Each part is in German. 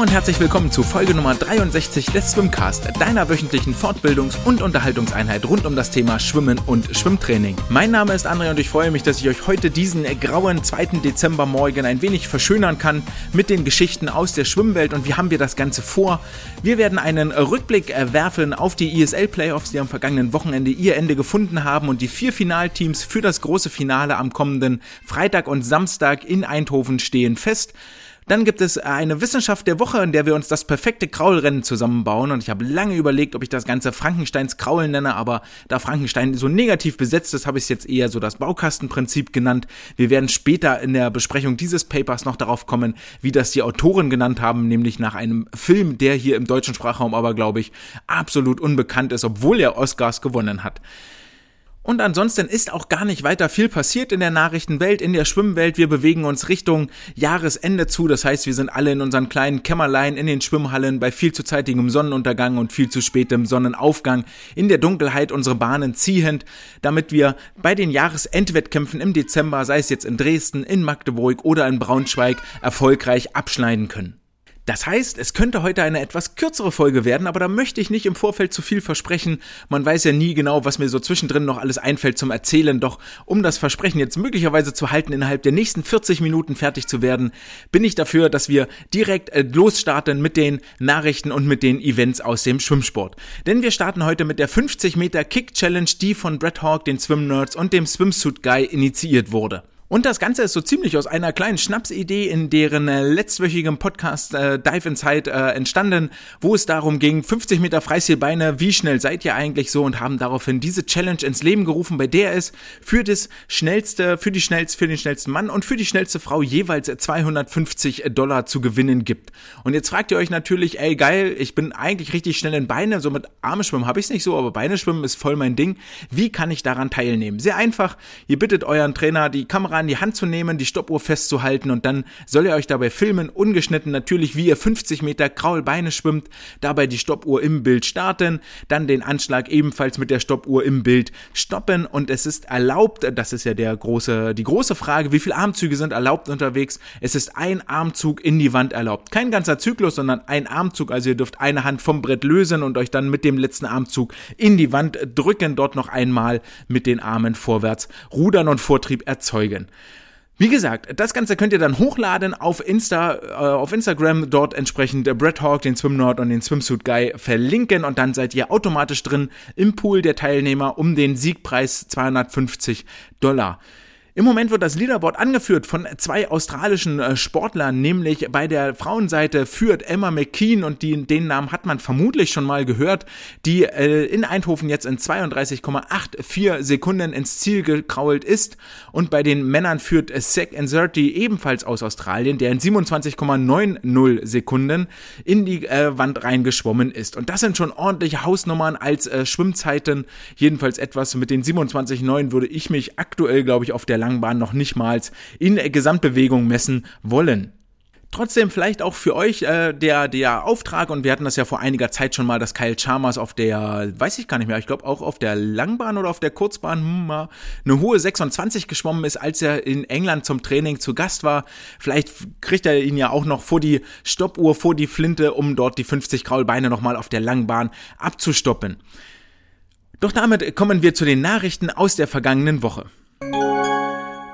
und herzlich willkommen zu Folge Nummer 63 des Swimcast, deiner wöchentlichen Fortbildungs- und Unterhaltungseinheit rund um das Thema Schwimmen und Schwimmtraining. Mein Name ist André und ich freue mich, dass ich euch heute diesen grauen 2. Dezembermorgen ein wenig verschönern kann mit den Geschichten aus der Schwimmwelt und wie haben wir das Ganze vor. Wir werden einen Rückblick werfen auf die ESL Playoffs, die am vergangenen Wochenende ihr Ende gefunden haben und die vier Finalteams für das große Finale am kommenden Freitag und Samstag in Eindhoven stehen fest. Dann gibt es eine Wissenschaft der Woche, in der wir uns das perfekte Kraulrennen zusammenbauen. Und ich habe lange überlegt, ob ich das Ganze Frankensteins Kraulen nenne, aber da Frankenstein so negativ besetzt ist, habe ich es jetzt eher so das Baukastenprinzip genannt. Wir werden später in der Besprechung dieses Papers noch darauf kommen, wie das die Autoren genannt haben, nämlich nach einem Film, der hier im deutschen Sprachraum aber, glaube ich, absolut unbekannt ist, obwohl er Oscars gewonnen hat. Und ansonsten ist auch gar nicht weiter viel passiert in der Nachrichtenwelt, in der Schwimmwelt. Wir bewegen uns Richtung Jahresende zu. Das heißt, wir sind alle in unseren kleinen Kämmerlein in den Schwimmhallen bei viel zu zeitigem Sonnenuntergang und viel zu spätem Sonnenaufgang in der Dunkelheit unsere Bahnen ziehend, damit wir bei den Jahresendwettkämpfen im Dezember, sei es jetzt in Dresden, in Magdeburg oder in Braunschweig, erfolgreich abschneiden können. Das heißt, es könnte heute eine etwas kürzere Folge werden, aber da möchte ich nicht im Vorfeld zu viel versprechen. Man weiß ja nie genau, was mir so zwischendrin noch alles einfällt zum Erzählen. Doch um das Versprechen jetzt möglicherweise zu halten, innerhalb der nächsten 40 Minuten fertig zu werden, bin ich dafür, dass wir direkt äh, losstarten mit den Nachrichten und mit den Events aus dem Schwimmsport. Denn wir starten heute mit der 50 Meter Kick Challenge, die von Brett Hawk, den Swim Nerds und dem Swimsuit Guy initiiert wurde. Und das Ganze ist so ziemlich aus einer kleinen Schnapsidee in deren äh, letztwöchigem Podcast äh, Dive Inside äh, entstanden, wo es darum ging, 50 Meter Freistilbeine, wie schnell seid ihr eigentlich so und haben daraufhin diese Challenge ins Leben gerufen, bei der es für das schnellste, für die schnellste, für den schnellsten Mann und für die schnellste Frau jeweils 250 Dollar zu gewinnen gibt. Und jetzt fragt ihr euch natürlich, ey geil, ich bin eigentlich richtig schnell in Beine, so mit Arme schwimmen habe ich es nicht so, aber Beine schwimmen ist voll mein Ding. Wie kann ich daran teilnehmen? Sehr einfach, ihr bittet euren Trainer die Kamera in die Hand zu nehmen, die Stoppuhr festzuhalten und dann soll er euch dabei filmen, ungeschnitten natürlich, wie ihr 50 Meter Kraulbeine schwimmt, dabei die Stoppuhr im Bild starten, dann den Anschlag ebenfalls mit der Stoppuhr im Bild stoppen und es ist erlaubt, das ist ja der große, die große Frage, wie viele Armzüge sind erlaubt unterwegs? Es ist ein Armzug in die Wand erlaubt. Kein ganzer Zyklus, sondern ein Armzug, also ihr dürft eine Hand vom Brett lösen und euch dann mit dem letzten Armzug in die Wand drücken, dort noch einmal mit den Armen vorwärts rudern und Vortrieb erzeugen. Wie gesagt, das Ganze könnt ihr dann hochladen auf Insta, äh, auf Instagram, dort entsprechend äh, Brett Hawk, den Swimnord und den Swimsuit Guy verlinken und dann seid ihr automatisch drin im Pool der Teilnehmer um den Siegpreis 250 Dollar. Im Moment wird das Leaderboard angeführt von zwei australischen äh, Sportlern, nämlich bei der Frauenseite führt Emma McKean und die, den Namen hat man vermutlich schon mal gehört, die äh, in Eindhoven jetzt in 32,84 Sekunden ins Ziel gekrault ist und bei den Männern führt Zach Inserti ebenfalls aus Australien, der in 27,90 Sekunden in die äh, Wand reingeschwommen ist. Und das sind schon ordentliche Hausnummern als Schwimmzeiten, jedenfalls etwas mit den 27,9 würde ich mich aktuell, glaube ich, auf der Langbahn noch nicht mal in Gesamtbewegung messen wollen. Trotzdem vielleicht auch für euch äh, der der Auftrag und wir hatten das ja vor einiger Zeit schon mal, dass Kyle Chalmers auf der, weiß ich gar nicht mehr, ich glaube auch auf der Langbahn oder auf der Kurzbahn hm, eine hohe 26 geschwommen ist, als er in England zum Training zu Gast war. Vielleicht kriegt er ihn ja auch noch vor die Stoppuhr, vor die Flinte, um dort die 50 Kraulbeine nochmal auf der Langbahn abzustoppen. Doch damit kommen wir zu den Nachrichten aus der vergangenen Woche.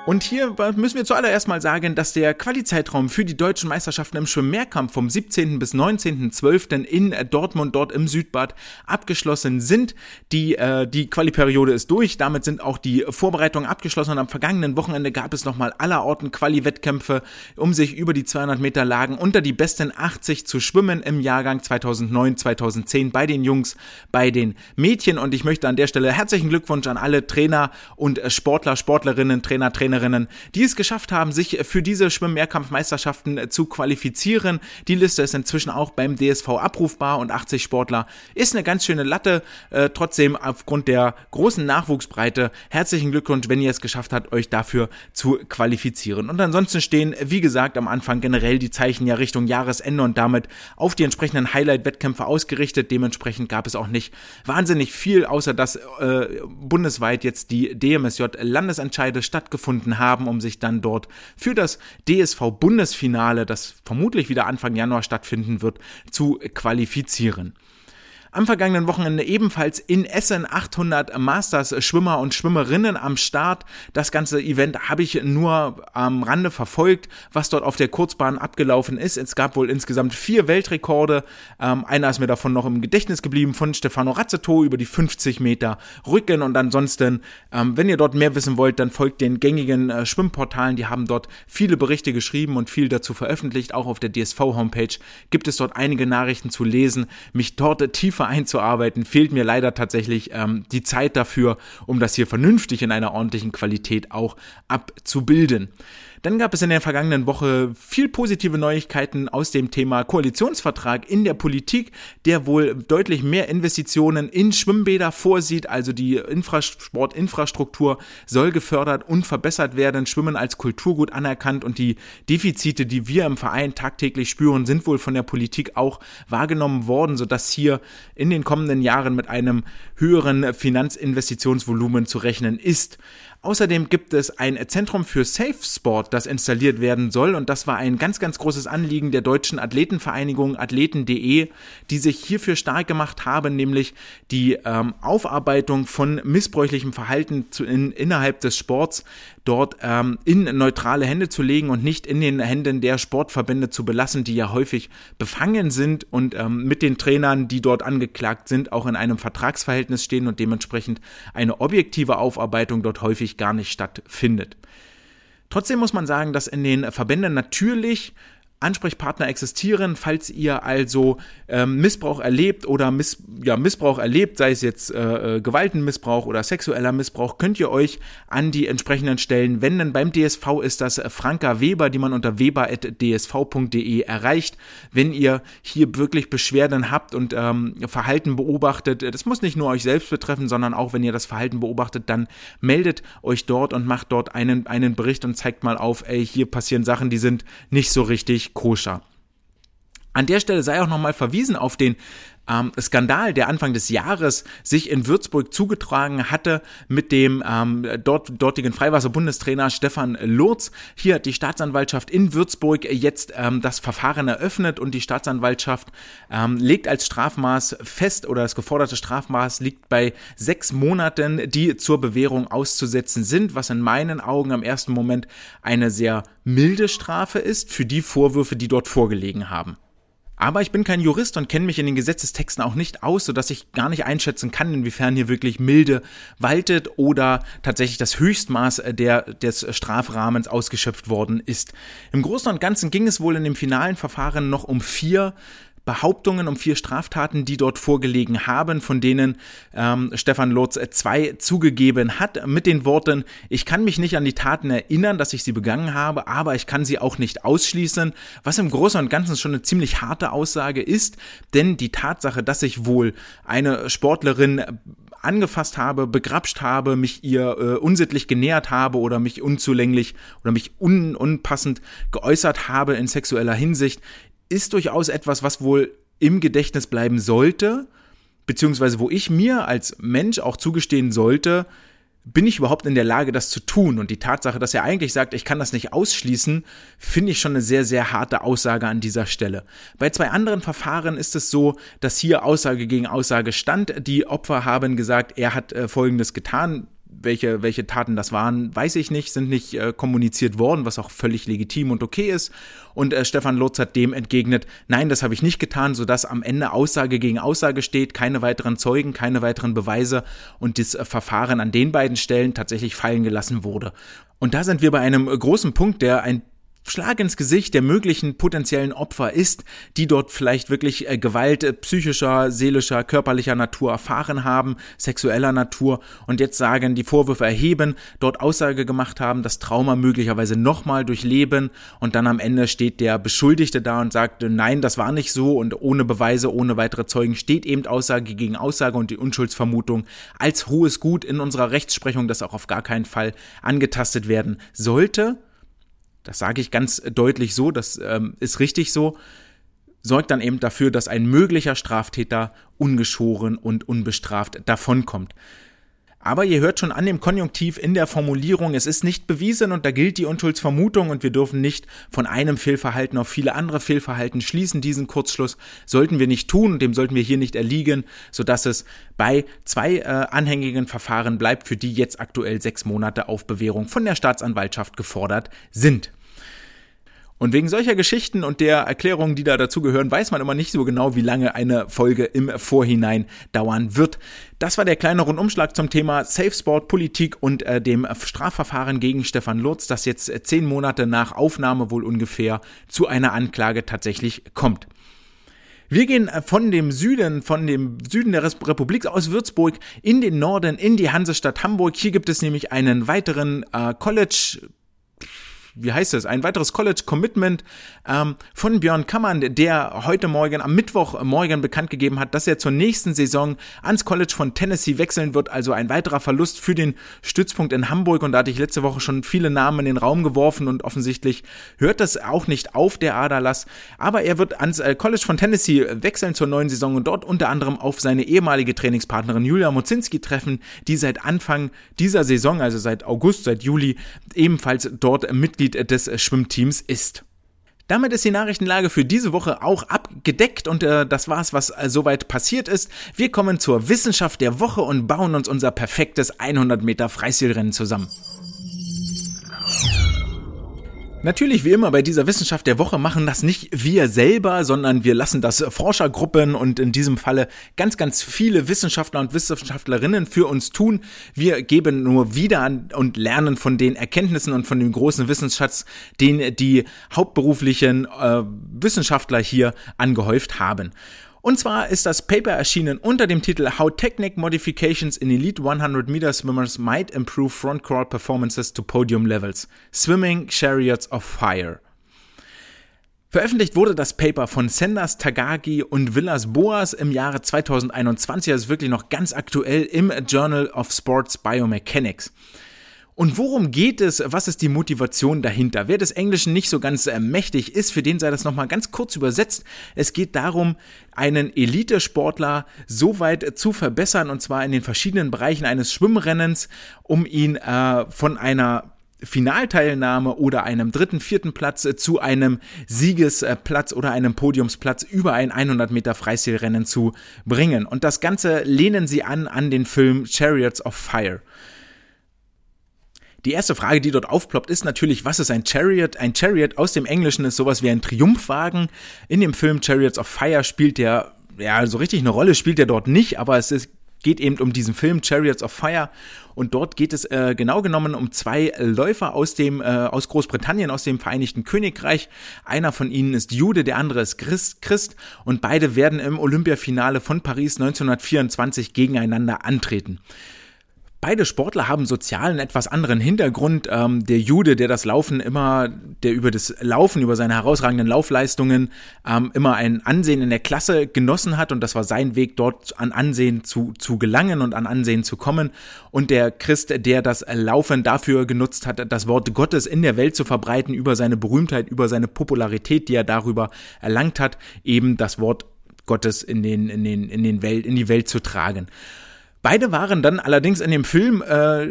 Und hier müssen wir zuallererst mal sagen, dass der Quali-Zeitraum für die deutschen Meisterschaften im Schwimmmehrkampf vom 17. bis 19.12. in Dortmund, dort im Südbad, abgeschlossen sind. Die, äh, die Quali-Periode ist durch, damit sind auch die Vorbereitungen abgeschlossen und am vergangenen Wochenende gab es nochmal allerorten Quali-Wettkämpfe, um sich über die 200 Meter Lagen unter die besten 80 zu schwimmen im Jahrgang 2009, 2010 bei den Jungs, bei den Mädchen und ich möchte an der Stelle herzlichen Glückwunsch an alle Trainer und Sportler, Sportlerinnen, Trainer, Trainer Trainerinnen, die es geschafft haben, sich für diese Schwimm-Mehrkampfmeisterschaften zu qualifizieren. Die Liste ist inzwischen auch beim DSV abrufbar und 80 Sportler ist eine ganz schöne Latte. Äh, trotzdem aufgrund der großen Nachwuchsbreite herzlichen Glückwunsch, wenn ihr es geschafft habt, euch dafür zu qualifizieren. Und ansonsten stehen, wie gesagt, am Anfang generell die Zeichen ja Richtung Jahresende und damit auf die entsprechenden Highlight-Wettkämpfe ausgerichtet. Dementsprechend gab es auch nicht wahnsinnig viel, außer dass äh, bundesweit jetzt die DMSJ Landesentscheide stattgefunden gefunden haben, um sich dann dort für das DSV-Bundesfinale, das vermutlich wieder Anfang Januar stattfinden wird, zu qualifizieren. Am vergangenen Wochenende ebenfalls in Essen 800 Masters Schwimmer und Schwimmerinnen am Start. Das ganze Event habe ich nur am Rande verfolgt, was dort auf der Kurzbahn abgelaufen ist. Es gab wohl insgesamt vier Weltrekorde. Ähm, einer ist mir davon noch im Gedächtnis geblieben von Stefano Razzetto über die 50 Meter Rücken und ansonsten, ähm, wenn ihr dort mehr wissen wollt, dann folgt den gängigen äh, Schwimmportalen. Die haben dort viele Berichte geschrieben und viel dazu veröffentlicht. Auch auf der DSV Homepage gibt es dort einige Nachrichten zu lesen. Mich dort tiefer einzuarbeiten, fehlt mir leider tatsächlich ähm, die Zeit dafür, um das hier vernünftig in einer ordentlichen Qualität auch abzubilden. Dann gab es in der vergangenen Woche viel positive Neuigkeiten aus dem Thema Koalitionsvertrag in der Politik, der wohl deutlich mehr Investitionen in Schwimmbäder vorsieht. Also die Sportinfrastruktur soll gefördert und verbessert werden, Schwimmen als Kulturgut anerkannt und die Defizite, die wir im Verein tagtäglich spüren, sind wohl von der Politik auch wahrgenommen worden, sodass hier in den kommenden Jahren mit einem höheren Finanzinvestitionsvolumen zu rechnen ist. Außerdem gibt es ein Zentrum für Safe Sport, das installiert werden soll. Und das war ein ganz, ganz großes Anliegen der deutschen Athletenvereinigung Athleten.de, die sich hierfür stark gemacht haben, nämlich die ähm, Aufarbeitung von missbräuchlichem Verhalten zu, in, innerhalb des Sports dort ähm, in neutrale Hände zu legen und nicht in den Händen der Sportverbände zu belassen, die ja häufig befangen sind und ähm, mit den Trainern, die dort angeklagt sind, auch in einem Vertragsverhältnis stehen und dementsprechend eine objektive Aufarbeitung dort häufig gar nicht stattfindet. Trotzdem muss man sagen, dass in den Verbänden natürlich Ansprechpartner existieren, falls ihr also ähm, Missbrauch erlebt oder Miss, ja, Missbrauch erlebt, sei es jetzt äh, äh Gewaltenmissbrauch oder sexueller Missbrauch, könnt ihr euch an die entsprechenden Stellen wenden. Beim DSV ist das Franka Weber, die man unter weber.dsv.de erreicht. Wenn ihr hier wirklich Beschwerden habt und ähm, Verhalten beobachtet, das muss nicht nur euch selbst betreffen, sondern auch wenn ihr das Verhalten beobachtet, dann meldet euch dort und macht dort einen, einen Bericht und zeigt mal auf, ey, hier passieren Sachen, die sind nicht so richtig koscher. An der Stelle sei auch nochmal verwiesen auf den ähm, Skandal, der Anfang des Jahres sich in Würzburg zugetragen hatte mit dem ähm, dort, dortigen Freiwasser-Bundestrainer Stefan Lurz. Hier hat die Staatsanwaltschaft in Würzburg jetzt ähm, das Verfahren eröffnet und die Staatsanwaltschaft ähm, legt als Strafmaß fest oder das geforderte Strafmaß liegt bei sechs Monaten, die zur Bewährung auszusetzen sind, was in meinen Augen am ersten Moment eine sehr milde Strafe ist für die Vorwürfe, die dort vorgelegen haben. Aber ich bin kein Jurist und kenne mich in den Gesetzestexten auch nicht aus, sodass ich gar nicht einschätzen kann, inwiefern hier wirklich milde waltet oder tatsächlich das Höchstmaß der, des Strafrahmens ausgeschöpft worden ist. Im Großen und Ganzen ging es wohl in dem finalen Verfahren noch um vier Behauptungen um vier Straftaten, die dort vorgelegen haben, von denen ähm, Stefan Lotz zwei zugegeben hat, mit den Worten, ich kann mich nicht an die Taten erinnern, dass ich sie begangen habe, aber ich kann sie auch nicht ausschließen, was im Großen und Ganzen schon eine ziemlich harte Aussage ist, denn die Tatsache, dass ich wohl eine Sportlerin angefasst habe, begrapscht habe, mich ihr äh, unsittlich genähert habe oder mich unzulänglich oder mich un unpassend geäußert habe in sexueller Hinsicht, ist durchaus etwas, was wohl im Gedächtnis bleiben sollte, beziehungsweise wo ich mir als Mensch auch zugestehen sollte, bin ich überhaupt in der Lage, das zu tun? Und die Tatsache, dass er eigentlich sagt, ich kann das nicht ausschließen, finde ich schon eine sehr, sehr harte Aussage an dieser Stelle. Bei zwei anderen Verfahren ist es so, dass hier Aussage gegen Aussage stand. Die Opfer haben gesagt, er hat äh, Folgendes getan welche, welche Taten das waren, weiß ich nicht, sind nicht äh, kommuniziert worden, was auch völlig legitim und okay ist. Und äh, Stefan Lotz hat dem entgegnet, nein, das habe ich nicht getan, sodass am Ende Aussage gegen Aussage steht, keine weiteren Zeugen, keine weiteren Beweise und das äh, Verfahren an den beiden Stellen tatsächlich fallen gelassen wurde. Und da sind wir bei einem äh, großen Punkt, der ein Schlag ins Gesicht der möglichen potenziellen Opfer ist, die dort vielleicht wirklich äh, Gewalt äh, psychischer, seelischer, körperlicher Natur erfahren haben, sexueller Natur und jetzt sagen, die Vorwürfe erheben, dort Aussage gemacht haben, das Trauma möglicherweise nochmal durchleben und dann am Ende steht der Beschuldigte da und sagt, nein, das war nicht so und ohne Beweise, ohne weitere Zeugen steht eben Aussage gegen Aussage und die Unschuldsvermutung als hohes Gut in unserer Rechtsprechung, das auch auf gar keinen Fall angetastet werden sollte das sage ich ganz deutlich so, das ähm, ist richtig so, sorgt dann eben dafür, dass ein möglicher Straftäter ungeschoren und unbestraft davonkommt. Aber ihr hört schon an dem Konjunktiv in der Formulierung, es ist nicht bewiesen und da gilt die Unschuldsvermutung und wir dürfen nicht von einem Fehlverhalten auf viele andere Fehlverhalten schließen. Diesen Kurzschluss sollten wir nicht tun und dem sollten wir hier nicht erliegen, sodass es bei zwei äh, anhängigen Verfahren bleibt, für die jetzt aktuell sechs Monate auf Bewährung von der Staatsanwaltschaft gefordert sind. Und wegen solcher Geschichten und der Erklärungen, die da dazugehören, weiß man immer nicht so genau, wie lange eine Folge im Vorhinein dauern wird. Das war der kleine Rundumschlag zum Thema Safe Sport, Politik und äh, dem Strafverfahren gegen Stefan Lutz, das jetzt äh, zehn Monate nach Aufnahme wohl ungefähr zu einer Anklage tatsächlich kommt. Wir gehen äh, von dem Süden, von dem Süden der Republik aus Würzburg in den Norden, in die Hansestadt Hamburg. Hier gibt es nämlich einen weiteren äh, College wie heißt es, ein weiteres College Commitment ähm, von Björn Kammern, der heute Morgen, am Mittwochmorgen bekannt gegeben hat, dass er zur nächsten Saison ans College von Tennessee wechseln wird. Also ein weiterer Verlust für den Stützpunkt in Hamburg. Und da hatte ich letzte Woche schon viele Namen in den Raum geworfen und offensichtlich hört das auch nicht auf, der Aderlass. Aber er wird ans äh, College von Tennessee wechseln zur neuen Saison und dort unter anderem auf seine ehemalige Trainingspartnerin Julia Mozinski treffen, die seit Anfang dieser Saison, also seit August, seit Juli, ebenfalls dort Mitglied Mitglied des Schwimmteams ist. Damit ist die Nachrichtenlage für diese Woche auch abgedeckt und äh, das war's, was äh, soweit passiert ist. Wir kommen zur Wissenschaft der Woche und bauen uns unser perfektes 100 Meter Freistilrennen zusammen. Natürlich, wie immer bei dieser Wissenschaft der Woche machen das nicht wir selber, sondern wir lassen das Forschergruppen und in diesem Falle ganz, ganz viele Wissenschaftler und Wissenschaftlerinnen für uns tun. Wir geben nur wieder und lernen von den Erkenntnissen und von dem großen Wissensschatz, den die hauptberuflichen äh, Wissenschaftler hier angehäuft haben. Und zwar ist das Paper erschienen unter dem Titel How Technic Modifications in Elite 100 Meter Swimmers Might Improve Front Crawl Performances to Podium Levels. Swimming Chariots of Fire. Veröffentlicht wurde das Paper von Senders Tagagi und Villas Boas im Jahre 2021, also wirklich noch ganz aktuell im Journal of Sports Biomechanics. Und worum geht es? Was ist die Motivation dahinter? Wer des Englischen nicht so ganz äh, mächtig ist, für den sei das nochmal ganz kurz übersetzt. Es geht darum, einen Elitesportler so weit zu verbessern, und zwar in den verschiedenen Bereichen eines Schwimmrennens, um ihn äh, von einer Finalteilnahme oder einem dritten, vierten Platz äh, zu einem Siegesplatz oder einem Podiumsplatz über ein 100 Meter Freistilrennen zu bringen. Und das Ganze lehnen sie an an den Film Chariots of Fire. Die erste Frage, die dort aufploppt, ist natürlich, was ist ein Chariot? Ein Chariot aus dem Englischen ist sowas wie ein Triumphwagen. In dem Film Chariots of Fire spielt der, ja, so richtig eine Rolle spielt er dort nicht, aber es ist, geht eben um diesen Film Chariots of Fire und dort geht es äh, genau genommen um zwei Läufer aus dem äh, aus Großbritannien aus dem Vereinigten Königreich. Einer von ihnen ist Jude, der andere ist Christ, Christ und beide werden im Olympiafinale von Paris 1924 gegeneinander antreten. Beide Sportler haben sozialen etwas anderen Hintergrund. Ähm, der Jude, der das Laufen immer, der über das Laufen, über seine herausragenden Laufleistungen ähm, immer ein Ansehen in der Klasse genossen hat und das war sein Weg, dort an Ansehen zu, zu gelangen und an Ansehen zu kommen. Und der Christ, der das Laufen dafür genutzt hat, das Wort Gottes in der Welt zu verbreiten, über seine Berühmtheit, über seine Popularität, die er darüber erlangt hat, eben das Wort Gottes in den, in den, in den Welt, in die Welt zu tragen. Beide waren dann allerdings in dem Film, äh,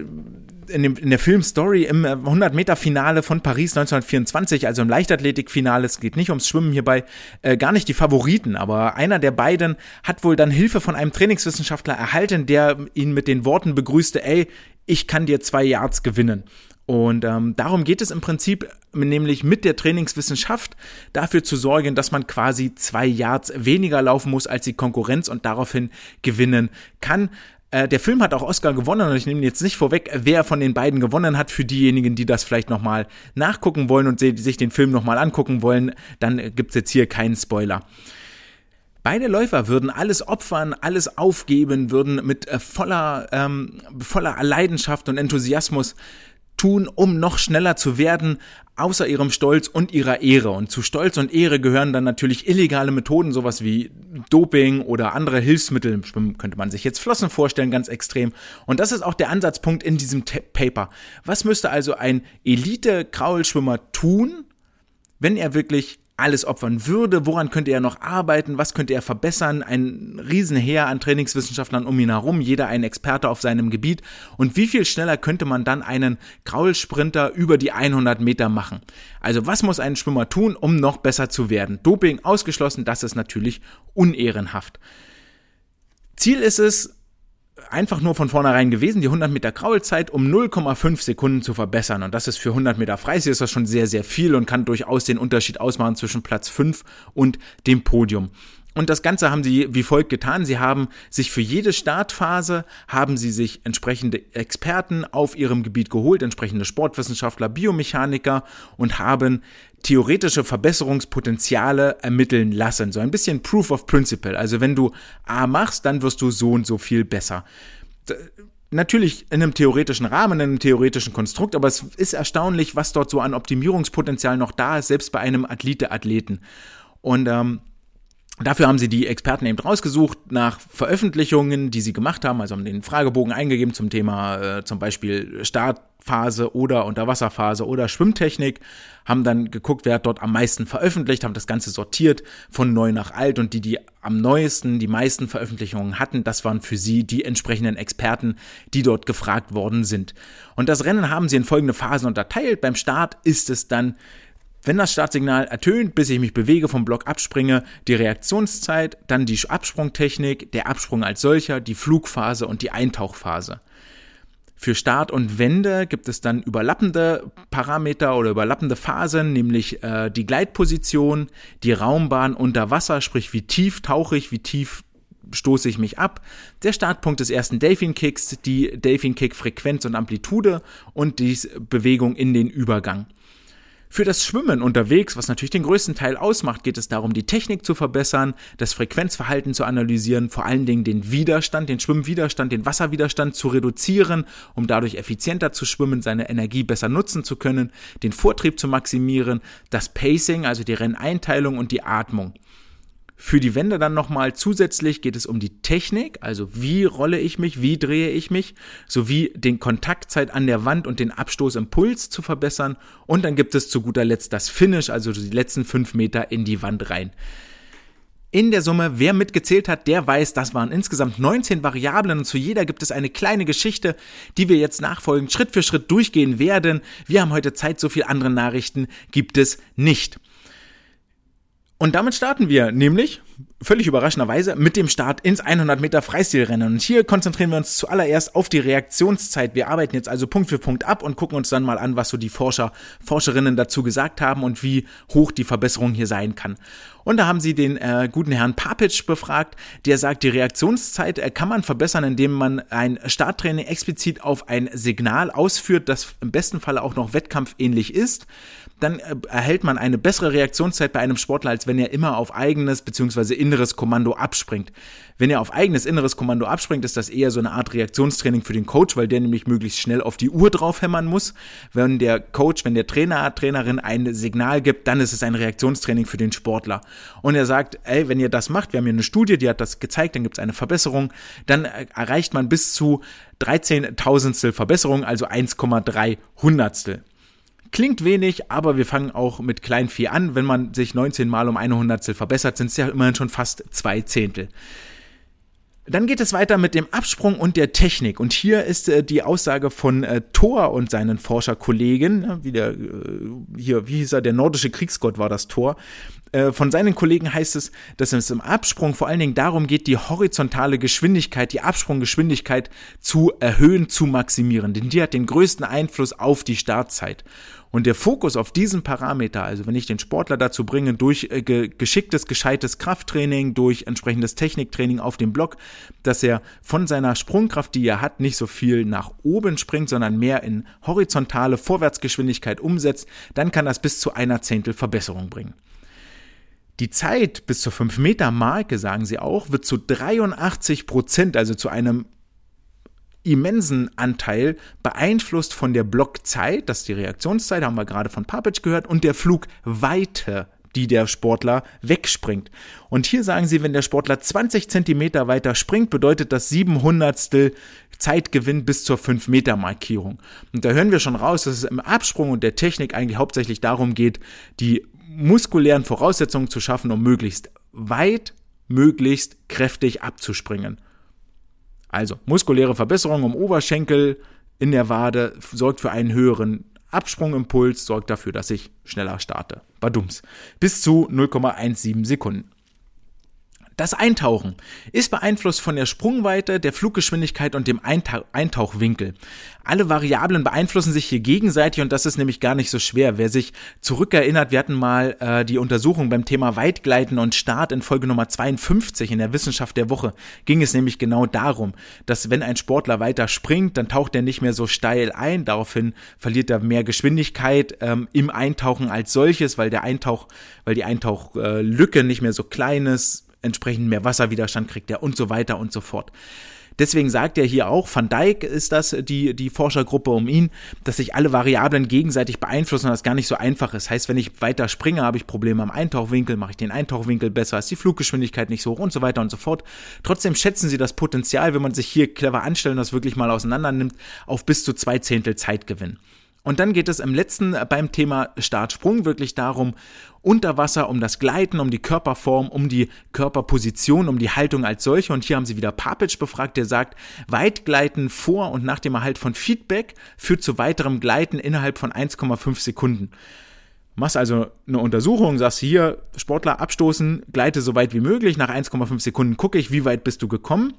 in, dem, in der Filmstory im 100-Meter-Finale von Paris 1924, also im Leichtathletik-Finale, es geht nicht ums Schwimmen hierbei, äh, gar nicht die Favoriten, aber einer der beiden hat wohl dann Hilfe von einem Trainingswissenschaftler erhalten, der ihn mit den Worten begrüßte, ey, ich kann dir zwei Yards gewinnen. Und ähm, darum geht es im Prinzip, nämlich mit der Trainingswissenschaft dafür zu sorgen, dass man quasi zwei Yards weniger laufen muss als die Konkurrenz und daraufhin gewinnen kann. Äh, der Film hat auch Oscar gewonnen und ich nehme jetzt nicht vorweg, wer von den beiden gewonnen hat. Für diejenigen, die das vielleicht nochmal nachgucken wollen und sich den Film nochmal angucken wollen, dann gibt's jetzt hier keinen Spoiler. Beide Läufer würden alles opfern, alles aufgeben, würden mit äh, voller, ähm, voller Leidenschaft und Enthusiasmus tun, um noch schneller zu werden, außer ihrem Stolz und ihrer Ehre. Und zu Stolz und Ehre gehören dann natürlich illegale Methoden, sowas wie Doping oder andere Hilfsmittel. Im Schwimmen könnte man sich jetzt Flossen vorstellen, ganz extrem. Und das ist auch der Ansatzpunkt in diesem Paper. Was müsste also ein Elite-Kraulschwimmer tun, wenn er wirklich alles opfern würde, woran könnte er noch arbeiten, was könnte er verbessern, ein Riesenheer an Trainingswissenschaftlern um ihn herum, jeder ein Experte auf seinem Gebiet und wie viel schneller könnte man dann einen Kraulsprinter über die 100 Meter machen. Also was muss ein Schwimmer tun, um noch besser zu werden? Doping ausgeschlossen, das ist natürlich unehrenhaft. Ziel ist es, einfach nur von vornherein gewesen, die 100 Meter Kraulzeit um 0,5 Sekunden zu verbessern. Und das ist für 100 Meter Freistil ist das schon sehr, sehr viel und kann durchaus den Unterschied ausmachen zwischen Platz 5 und dem Podium. Und das Ganze haben sie wie folgt getan. Sie haben sich für jede Startphase, haben sie sich entsprechende Experten auf ihrem Gebiet geholt, entsprechende Sportwissenschaftler, Biomechaniker und haben theoretische Verbesserungspotenziale ermitteln lassen. So ein bisschen Proof of Principle. Also wenn du A machst, dann wirst du so und so viel besser. Natürlich in einem theoretischen Rahmen, in einem theoretischen Konstrukt, aber es ist erstaunlich, was dort so an Optimierungspotenzial noch da ist, selbst bei einem Athlete-Athleten. Und ähm, Dafür haben sie die Experten eben rausgesucht nach Veröffentlichungen, die sie gemacht haben, also haben den Fragebogen eingegeben zum Thema äh, zum Beispiel Startphase oder Unterwasserphase oder Schwimmtechnik, haben dann geguckt, wer hat dort am meisten veröffentlicht, haben das Ganze sortiert von neu nach alt und die, die am neuesten die meisten Veröffentlichungen hatten, das waren für sie die entsprechenden Experten, die dort gefragt worden sind. Und das Rennen haben sie in folgende Phasen unterteilt. Beim Start ist es dann wenn das Startsignal ertönt, bis ich mich bewege, vom Block abspringe, die Reaktionszeit, dann die Absprungtechnik, der Absprung als solcher, die Flugphase und die Eintauchphase. Für Start und Wende gibt es dann überlappende Parameter oder überlappende Phasen, nämlich äh, die Gleitposition, die Raumbahn unter Wasser, sprich wie tief tauche ich, wie tief stoße ich mich ab, der Startpunkt des ersten Delfin Kicks, die Delfin Kick Frequenz und Amplitude und die Bewegung in den Übergang. Für das Schwimmen unterwegs, was natürlich den größten Teil ausmacht, geht es darum, die Technik zu verbessern, das Frequenzverhalten zu analysieren, vor allen Dingen den Widerstand, den Schwimmwiderstand, den Wasserwiderstand zu reduzieren, um dadurch effizienter zu schwimmen, seine Energie besser nutzen zu können, den Vortrieb zu maximieren, das Pacing, also die Renneinteilung und die Atmung. Für die Wände dann nochmal zusätzlich geht es um die Technik, also wie rolle ich mich, wie drehe ich mich, sowie den Kontaktzeit an der Wand und den Abstoßimpuls zu verbessern. Und dann gibt es zu guter Letzt das Finish, also die letzten fünf Meter in die Wand rein. In der Summe, wer mitgezählt hat, der weiß, das waren insgesamt 19 Variablen und zu jeder gibt es eine kleine Geschichte, die wir jetzt nachfolgend Schritt für Schritt durchgehen werden. Wir haben heute Zeit, so viel andere Nachrichten gibt es nicht. Und damit starten wir nämlich völlig überraschenderweise mit dem Start ins 100 Meter Freistilrennen. Und hier konzentrieren wir uns zuallererst auf die Reaktionszeit. Wir arbeiten jetzt also Punkt für Punkt ab und gucken uns dann mal an, was so die Forscher, Forscherinnen dazu gesagt haben und wie hoch die Verbesserung hier sein kann. Und da haben sie den äh, guten Herrn Papic befragt, der sagt, die Reaktionszeit äh, kann man verbessern, indem man ein Starttraining explizit auf ein Signal ausführt, das im besten Falle auch noch wettkampfähnlich ist dann äh, erhält man eine bessere Reaktionszeit bei einem Sportler, als wenn er immer auf eigenes bzw. inneres Kommando abspringt. Wenn er auf eigenes inneres Kommando abspringt, ist das eher so eine Art Reaktionstraining für den Coach, weil der nämlich möglichst schnell auf die Uhr draufhämmern muss. Wenn der Coach, wenn der Trainer, Trainerin ein Signal gibt, dann ist es ein Reaktionstraining für den Sportler. Und er sagt, ey, wenn ihr das macht, wir haben hier eine Studie, die hat das gezeigt, dann gibt es eine Verbesserung, dann äh, erreicht man bis zu 13 Tausendstel Verbesserung, also 1,3 Hundertstel. Klingt wenig, aber wir fangen auch mit klein Vieh an. Wenn man sich 19 Mal um eine Hundertstel verbessert, sind es ja immerhin schon fast zwei Zehntel. Dann geht es weiter mit dem Absprung und der Technik. Und hier ist äh, die Aussage von äh, Thor und seinen Forscherkollegen, ne, wie der, äh, hier, wie hieß er, der nordische Kriegsgott war das Thor. Äh, von seinen Kollegen heißt es, dass es im Absprung vor allen Dingen darum geht, die horizontale Geschwindigkeit, die Absprunggeschwindigkeit zu erhöhen, zu maximieren. Denn die hat den größten Einfluss auf die Startzeit. Und der Fokus auf diesen Parameter, also wenn ich den Sportler dazu bringe, durch äh, geschicktes, gescheites Krafttraining, durch entsprechendes Techniktraining auf dem Block, dass er von seiner Sprungkraft, die er hat, nicht so viel nach oben springt, sondern mehr in horizontale Vorwärtsgeschwindigkeit umsetzt, dann kann das bis zu einer Zehntel Verbesserung bringen. Die Zeit bis zur 5 Meter Marke, sagen sie auch, wird zu 83 Prozent, also zu einem immensen Anteil beeinflusst von der Blockzeit, das ist die Reaktionszeit, haben wir gerade von Papic gehört, und der Flugweite, die der Sportler wegspringt. Und hier sagen sie, wenn der Sportler 20 Zentimeter weiter springt, bedeutet das 700 Zeitgewinn bis zur 5 Meter Markierung. Und da hören wir schon raus, dass es im Absprung und der Technik eigentlich hauptsächlich darum geht, die muskulären Voraussetzungen zu schaffen, um möglichst weit, möglichst kräftig abzuspringen. Also muskuläre Verbesserung um Oberschenkel in der Wade sorgt für einen höheren Absprungimpuls, sorgt dafür, dass ich schneller starte. Badums. Bis zu 0,17 Sekunden. Das Eintauchen ist beeinflusst von der Sprungweite, der Fluggeschwindigkeit und dem Eintauchwinkel. Alle Variablen beeinflussen sich hier gegenseitig und das ist nämlich gar nicht so schwer. Wer sich zurückerinnert, wir hatten mal äh, die Untersuchung beim Thema Weitgleiten und Start in Folge Nummer 52 in der Wissenschaft der Woche, ging es nämlich genau darum, dass wenn ein Sportler weiter springt, dann taucht er nicht mehr so steil ein. Daraufhin verliert er mehr Geschwindigkeit ähm, im Eintauchen als solches, weil der Eintauch, weil die Eintauchlücke äh, nicht mehr so klein ist entsprechend mehr Wasserwiderstand kriegt er und so weiter und so fort. Deswegen sagt er hier auch, Van Dijk ist das die, die Forschergruppe um ihn, dass sich alle Variablen gegenseitig beeinflussen und das gar nicht so einfach ist. Heißt, wenn ich weiter springe, habe ich Probleme am Eintauchwinkel, mache ich den Eintauchwinkel besser, ist die Fluggeschwindigkeit nicht so hoch und so weiter und so fort. Trotzdem schätzen sie das Potenzial, wenn man sich hier clever anstellt und das wirklich mal auseinander nimmt, auf bis zu zwei Zehntel Zeitgewinn. Und dann geht es im letzten äh, beim Thema Startsprung wirklich darum, unter Wasser, um das Gleiten, um die Körperform, um die Körperposition, um die Haltung als solche. Und hier haben sie wieder Papic befragt, der sagt, Weitgleiten vor und nach dem Erhalt von Feedback führt zu weiterem Gleiten innerhalb von 1,5 Sekunden. Machst also eine Untersuchung, sagst hier, Sportler abstoßen, gleite so weit wie möglich, nach 1,5 Sekunden gucke ich, wie weit bist du gekommen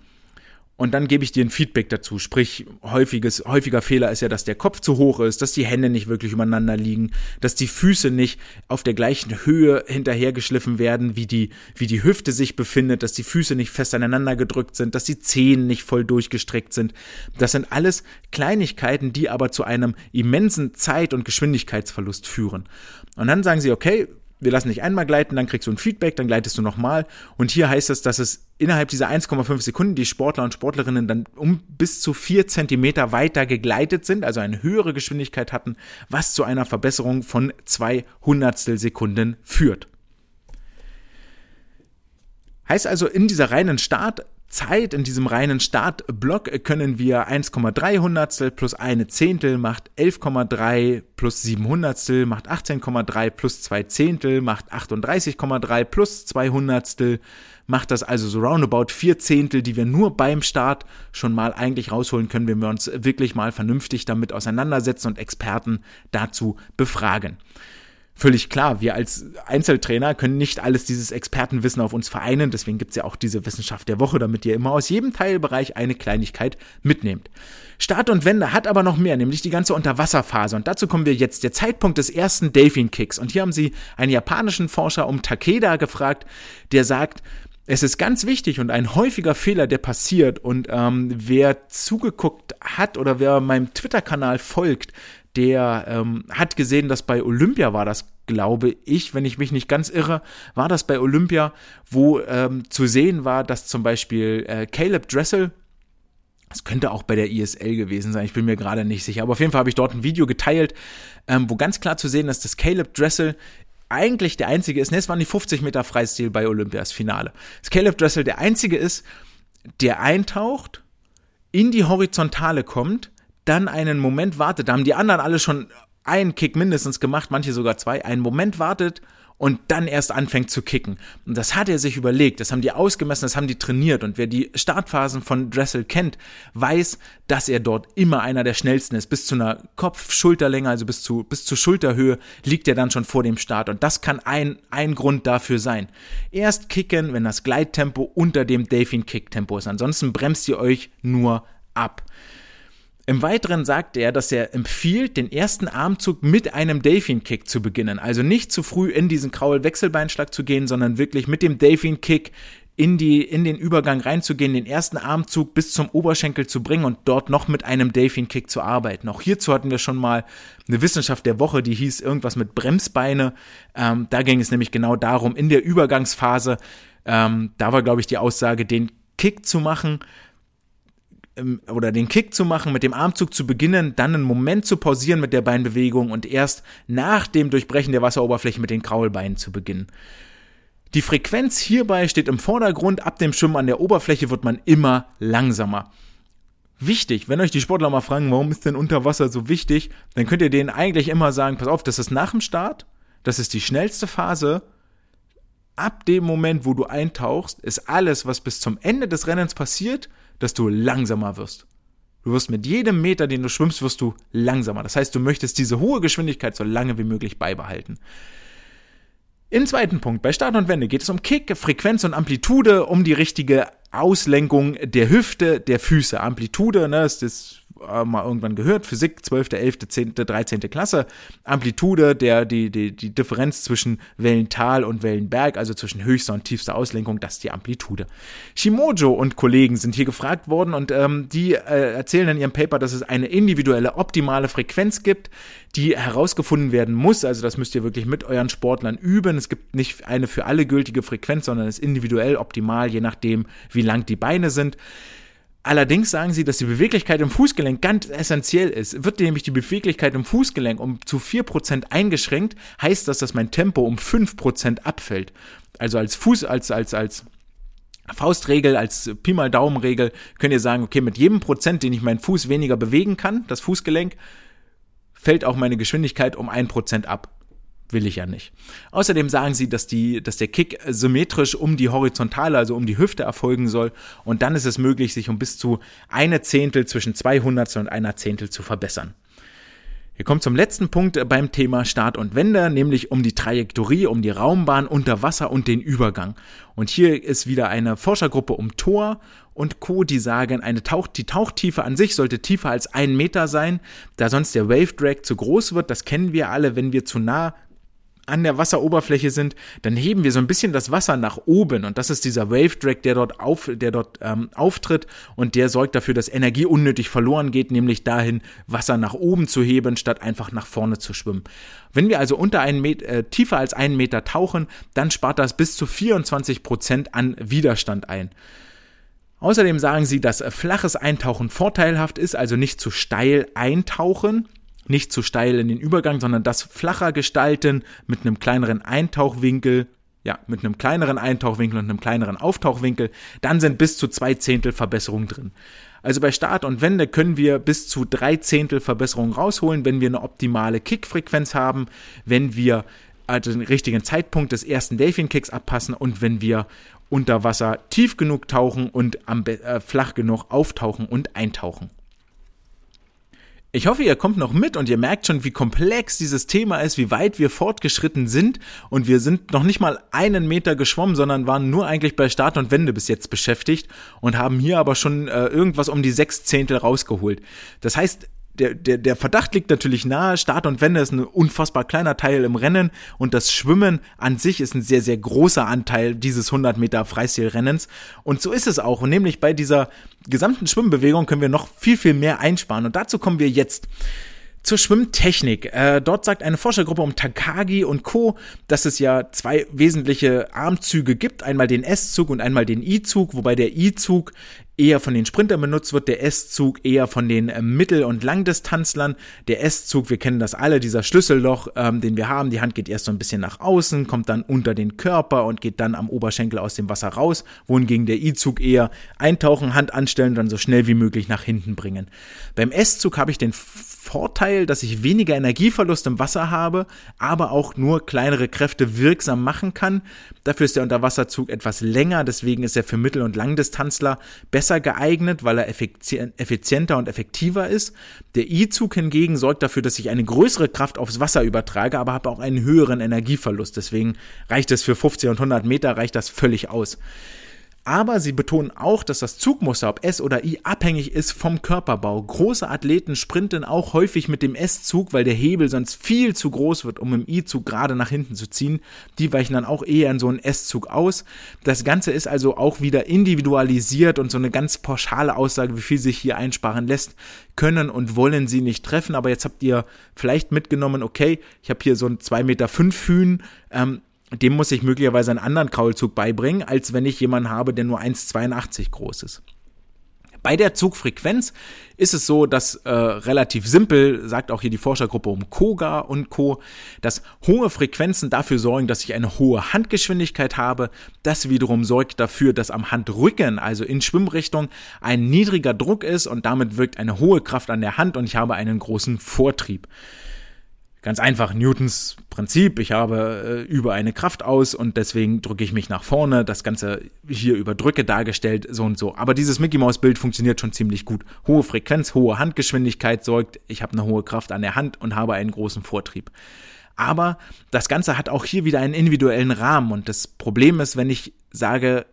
und dann gebe ich dir ein Feedback dazu. Sprich, häufiges, häufiger Fehler ist ja, dass der Kopf zu hoch ist, dass die Hände nicht wirklich übereinander liegen, dass die Füße nicht auf der gleichen Höhe hinterhergeschliffen werden, wie die, wie die Hüfte sich befindet, dass die Füße nicht fest aneinander gedrückt sind, dass die Zehen nicht voll durchgestreckt sind. Das sind alles Kleinigkeiten, die aber zu einem immensen Zeit- und Geschwindigkeitsverlust führen. Und dann sagen sie, okay, wir lassen dich einmal gleiten, dann kriegst du ein Feedback, dann gleitest du nochmal. Und hier heißt es, dass es innerhalb dieser 1,5 Sekunden die Sportler und Sportlerinnen dann um bis zu vier Zentimeter weiter gegleitet sind, also eine höhere Geschwindigkeit hatten, was zu einer Verbesserung von zwei Hundertstel Sekunden führt. Heißt also, in dieser reinen Start Zeit in diesem reinen Startblock können wir 1,3 Hundertstel plus eine Zehntel macht 11,3 plus 7 Hundertstel macht 18,3 plus 2 Zehntel macht 38,3 plus 2 Hundertstel macht das also so roundabout 4 Zehntel, die wir nur beim Start schon mal eigentlich rausholen können, wenn wir uns wirklich mal vernünftig damit auseinandersetzen und Experten dazu befragen völlig klar, wir als Einzeltrainer können nicht alles dieses Expertenwissen auf uns vereinen. Deswegen gibt's ja auch diese Wissenschaft der Woche, damit ihr immer aus jedem Teilbereich eine Kleinigkeit mitnehmt. Start und Wende hat aber noch mehr, nämlich die ganze Unterwasserphase. Und dazu kommen wir jetzt. Der Zeitpunkt des ersten Delfin-Kicks. Und hier haben sie einen japanischen Forscher um Takeda gefragt, der sagt, es ist ganz wichtig und ein häufiger Fehler, der passiert. Und ähm, wer zugeguckt hat oder wer meinem Twitter-Kanal folgt, der ähm, hat gesehen, dass bei Olympia war das, glaube ich, wenn ich mich nicht ganz irre, war das bei Olympia, wo ähm, zu sehen war, dass zum Beispiel äh, Caleb Dressel, das könnte auch bei der ISL gewesen sein, ich bin mir gerade nicht sicher, aber auf jeden Fall habe ich dort ein Video geteilt, ähm, wo ganz klar zu sehen ist, dass Caleb Dressel eigentlich der einzige ist, ne, es waren die 50 Meter Freistil bei Olympias Finale, dass Caleb Dressel der einzige ist, der eintaucht, in die Horizontale kommt, dann einen Moment wartet, da haben die anderen alle schon einen Kick mindestens gemacht, manche sogar zwei, einen Moment wartet und dann erst anfängt zu kicken. Und das hat er sich überlegt, das haben die ausgemessen, das haben die trainiert. Und wer die Startphasen von Dressel kennt, weiß, dass er dort immer einer der schnellsten ist. Bis zu einer Kopf-Schulterlänge, also bis zu, bis zur Schulterhöhe, liegt er dann schon vor dem Start. Und das kann ein, ein Grund dafür sein. Erst kicken, wenn das Gleittempo unter dem Delfin-Kick-Tempo ist. Ansonsten bremst ihr euch nur ab. Im Weiteren sagt er, dass er empfiehlt, den ersten Armzug mit einem Delfin-Kick zu beginnen. Also nicht zu früh in diesen Kraul-Wechselbeinschlag zu gehen, sondern wirklich mit dem Delfin-Kick in, die, in den Übergang reinzugehen, den ersten Armzug bis zum Oberschenkel zu bringen und dort noch mit einem Delfin-Kick zu arbeiten. Auch hierzu hatten wir schon mal eine Wissenschaft der Woche, die hieß irgendwas mit Bremsbeine. Ähm, da ging es nämlich genau darum, in der Übergangsphase, ähm, da war, glaube ich, die Aussage, den Kick zu machen, oder den Kick zu machen, mit dem Armzug zu beginnen, dann einen Moment zu pausieren mit der Beinbewegung und erst nach dem Durchbrechen der Wasseroberfläche mit den Kraulbeinen zu beginnen. Die Frequenz hierbei steht im Vordergrund, ab dem Schwimmen an der Oberfläche wird man immer langsamer. Wichtig, wenn euch die Sportler mal fragen, warum ist denn Unterwasser so wichtig, dann könnt ihr denen eigentlich immer sagen, pass auf, das ist nach dem Start, das ist die schnellste Phase. Ab dem Moment, wo du eintauchst, ist alles, was bis zum Ende des Rennens passiert, dass du langsamer wirst. Du wirst mit jedem Meter, den du schwimmst, wirst du langsamer. Das heißt, du möchtest diese hohe Geschwindigkeit so lange wie möglich beibehalten. Im zweiten Punkt, bei Start und Wende geht es um Kick, Frequenz und Amplitude, um die richtige Auslenkung der Hüfte, der Füße. Amplitude, ne, ist das äh, mal irgendwann gehört, Physik 12., 11., 10., 13. Klasse, Amplitude, der, die, die, die Differenz zwischen Wellental und Wellenberg, also zwischen höchster und tiefster Auslenkung, das ist die Amplitude. Shimojo und Kollegen sind hier gefragt worden und ähm, die äh, erzählen in ihrem Paper, dass es eine individuelle optimale Frequenz gibt, die herausgefunden werden muss. Also das müsst ihr wirklich mit euren Sportlern üben. Es gibt nicht eine für alle gültige Frequenz, sondern es ist individuell optimal, je nachdem, wie lang die Beine sind. Allerdings sagen sie, dass die Beweglichkeit im Fußgelenk ganz essentiell ist. Wird nämlich die Beweglichkeit im Fußgelenk um zu 4% eingeschränkt, heißt das, dass mein Tempo um 5% abfällt. Also als Fuß, als, als, als Faustregel, als Pi mal Daumenregel könnt ihr sagen, okay, mit jedem Prozent, den ich meinen Fuß weniger bewegen kann, das Fußgelenk, fällt auch meine Geschwindigkeit um 1% ab will ich ja nicht. Außerdem sagen sie, dass, die, dass der Kick symmetrisch um die Horizontale, also um die Hüfte erfolgen soll und dann ist es möglich, sich um bis zu eine Zehntel zwischen zwei Hundertstel und einer Zehntel zu verbessern. Wir kommen zum letzten Punkt beim Thema Start und Wende, nämlich um die Trajektorie, um die Raumbahn unter Wasser und den Übergang. Und hier ist wieder eine Forschergruppe um Thor und Co., die sagen, eine Tauch, die Tauchtiefe an sich sollte tiefer als ein Meter sein, da sonst der Wave Drag zu groß wird. Das kennen wir alle, wenn wir zu nah an der Wasseroberfläche sind, dann heben wir so ein bisschen das Wasser nach oben und das ist dieser Wave Drag, der dort auf, der dort ähm, auftritt und der sorgt dafür, dass Energie unnötig verloren geht, nämlich dahin Wasser nach oben zu heben, statt einfach nach vorne zu schwimmen. Wenn wir also unter einen Meter, äh, tiefer als einen Meter tauchen, dann spart das bis zu 24 Prozent an Widerstand ein. Außerdem sagen sie, dass flaches Eintauchen vorteilhaft ist, also nicht zu steil eintauchen nicht zu steil in den Übergang, sondern das flacher gestalten mit einem kleineren Eintauchwinkel, ja, mit einem kleineren Eintauchwinkel und einem kleineren Auftauchwinkel, dann sind bis zu zwei Zehntel Verbesserung drin. Also bei Start und Wende können wir bis zu drei Zehntel Verbesserung rausholen, wenn wir eine optimale Kickfrequenz haben, wenn wir also den richtigen Zeitpunkt des ersten Delfin-Kicks abpassen und wenn wir unter Wasser tief genug tauchen und am, äh, flach genug auftauchen und eintauchen. Ich hoffe, ihr kommt noch mit und ihr merkt schon, wie komplex dieses Thema ist, wie weit wir fortgeschritten sind und wir sind noch nicht mal einen Meter geschwommen, sondern waren nur eigentlich bei Start und Wende bis jetzt beschäftigt und haben hier aber schon äh, irgendwas um die sechs Zehntel rausgeholt. Das heißt, der, der, der Verdacht liegt natürlich nahe, Start und Wende ist ein unfassbar kleiner Teil im Rennen und das Schwimmen an sich ist ein sehr, sehr großer Anteil dieses 100 Meter Freistilrennens und so ist es auch und nämlich bei dieser gesamten Schwimmbewegung können wir noch viel, viel mehr einsparen und dazu kommen wir jetzt. Zur Schwimmtechnik. Äh, dort sagt eine Forschergruppe um Takagi und Co., dass es ja zwei wesentliche Armzüge gibt. Einmal den S-Zug und einmal den I-Zug, wobei der I-Zug eher von den Sprintern benutzt wird, der S-Zug eher von den äh, Mittel- und Langdistanzlern. Der S-Zug, wir kennen das alle, dieser Schlüsselloch, ähm, den wir haben, die Hand geht erst so ein bisschen nach außen, kommt dann unter den Körper und geht dann am Oberschenkel aus dem Wasser raus, wohingegen der I-Zug eher eintauchen, Hand anstellen und dann so schnell wie möglich nach hinten bringen. Beim S-Zug habe ich den Vorteil, dass ich weniger Energieverlust im Wasser habe, aber auch nur kleinere Kräfte wirksam machen kann. Dafür ist der Unterwasserzug etwas länger, deswegen ist er für Mittel- und Langdistanzler besser geeignet, weil er effizienter und effektiver ist. Der I-Zug hingegen sorgt dafür, dass ich eine größere Kraft aufs Wasser übertrage, aber habe auch einen höheren Energieverlust. Deswegen reicht es für 50 und 100 Meter, reicht das völlig aus. Aber sie betonen auch, dass das Zugmuster, ob S oder I, abhängig ist vom Körperbau. Große Athleten sprinten auch häufig mit dem S-Zug, weil der Hebel sonst viel zu groß wird, um im I-Zug gerade nach hinten zu ziehen. Die weichen dann auch eher in so einen S-Zug aus. Das Ganze ist also auch wieder individualisiert und so eine ganz pauschale Aussage, wie viel sich hier einsparen lässt, können und wollen sie nicht treffen. Aber jetzt habt ihr vielleicht mitgenommen, okay, ich habe hier so ein 2,5 Meter Hühn, ähm, dem muss ich möglicherweise einen anderen Kraulzug beibringen, als wenn ich jemanden habe, der nur 1,82 groß ist. Bei der Zugfrequenz ist es so, dass äh, relativ simpel, sagt auch hier die Forschergruppe um Koga und Co., dass hohe Frequenzen dafür sorgen, dass ich eine hohe Handgeschwindigkeit habe. Das wiederum sorgt dafür, dass am Handrücken, also in Schwimmrichtung, ein niedriger Druck ist und damit wirkt eine hohe Kraft an der Hand und ich habe einen großen Vortrieb. Ganz einfach, Newtons Prinzip. Ich habe äh, über eine Kraft aus und deswegen drücke ich mich nach vorne. Das Ganze hier über Drücke dargestellt, so und so. Aber dieses Mickey Mouse Bild funktioniert schon ziemlich gut. Hohe Frequenz, hohe Handgeschwindigkeit sorgt, ich habe eine hohe Kraft an der Hand und habe einen großen Vortrieb. Aber das Ganze hat auch hier wieder einen individuellen Rahmen und das Problem ist, wenn ich sage,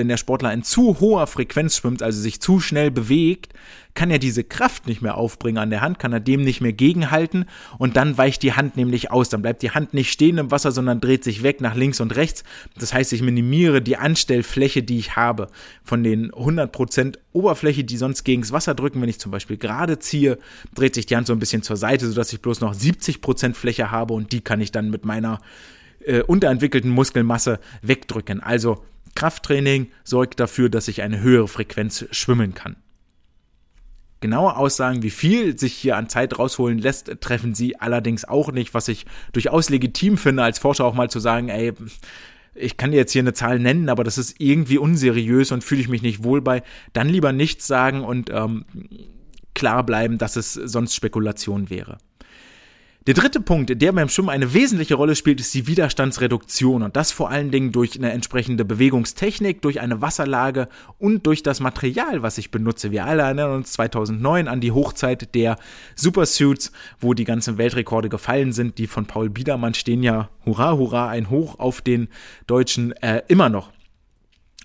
wenn der Sportler in zu hoher Frequenz schwimmt, also sich zu schnell bewegt, kann er diese Kraft nicht mehr aufbringen an der Hand, kann er dem nicht mehr gegenhalten und dann weicht die Hand nämlich aus. Dann bleibt die Hand nicht stehen im Wasser, sondern dreht sich weg nach links und rechts. Das heißt, ich minimiere die Anstellfläche, die ich habe. Von den 100% Oberfläche, die sonst gegens Wasser drücken, wenn ich zum Beispiel gerade ziehe, dreht sich die Hand so ein bisschen zur Seite, sodass ich bloß noch 70% Fläche habe und die kann ich dann mit meiner äh, unterentwickelten Muskelmasse wegdrücken. Also Krafttraining sorgt dafür, dass ich eine höhere Frequenz schwimmen kann. Genaue Aussagen, wie viel sich hier an Zeit rausholen lässt, treffen sie allerdings auch nicht, was ich durchaus legitim finde, als Forscher auch mal zu sagen, ey, ich kann jetzt hier eine Zahl nennen, aber das ist irgendwie unseriös und fühle ich mich nicht wohl bei, dann lieber nichts sagen und ähm, klar bleiben, dass es sonst Spekulation wäre. Der dritte Punkt, der beim Schwimmen eine wesentliche Rolle spielt, ist die Widerstandsreduktion und das vor allen Dingen durch eine entsprechende Bewegungstechnik, durch eine Wasserlage und durch das Material, was ich benutze. Wir alle erinnern uns 2009 an die Hochzeit der Supersuits, wo die ganzen Weltrekorde gefallen sind. Die von Paul Biedermann stehen ja, hurra, hurra, ein Hoch auf den Deutschen äh, immer noch.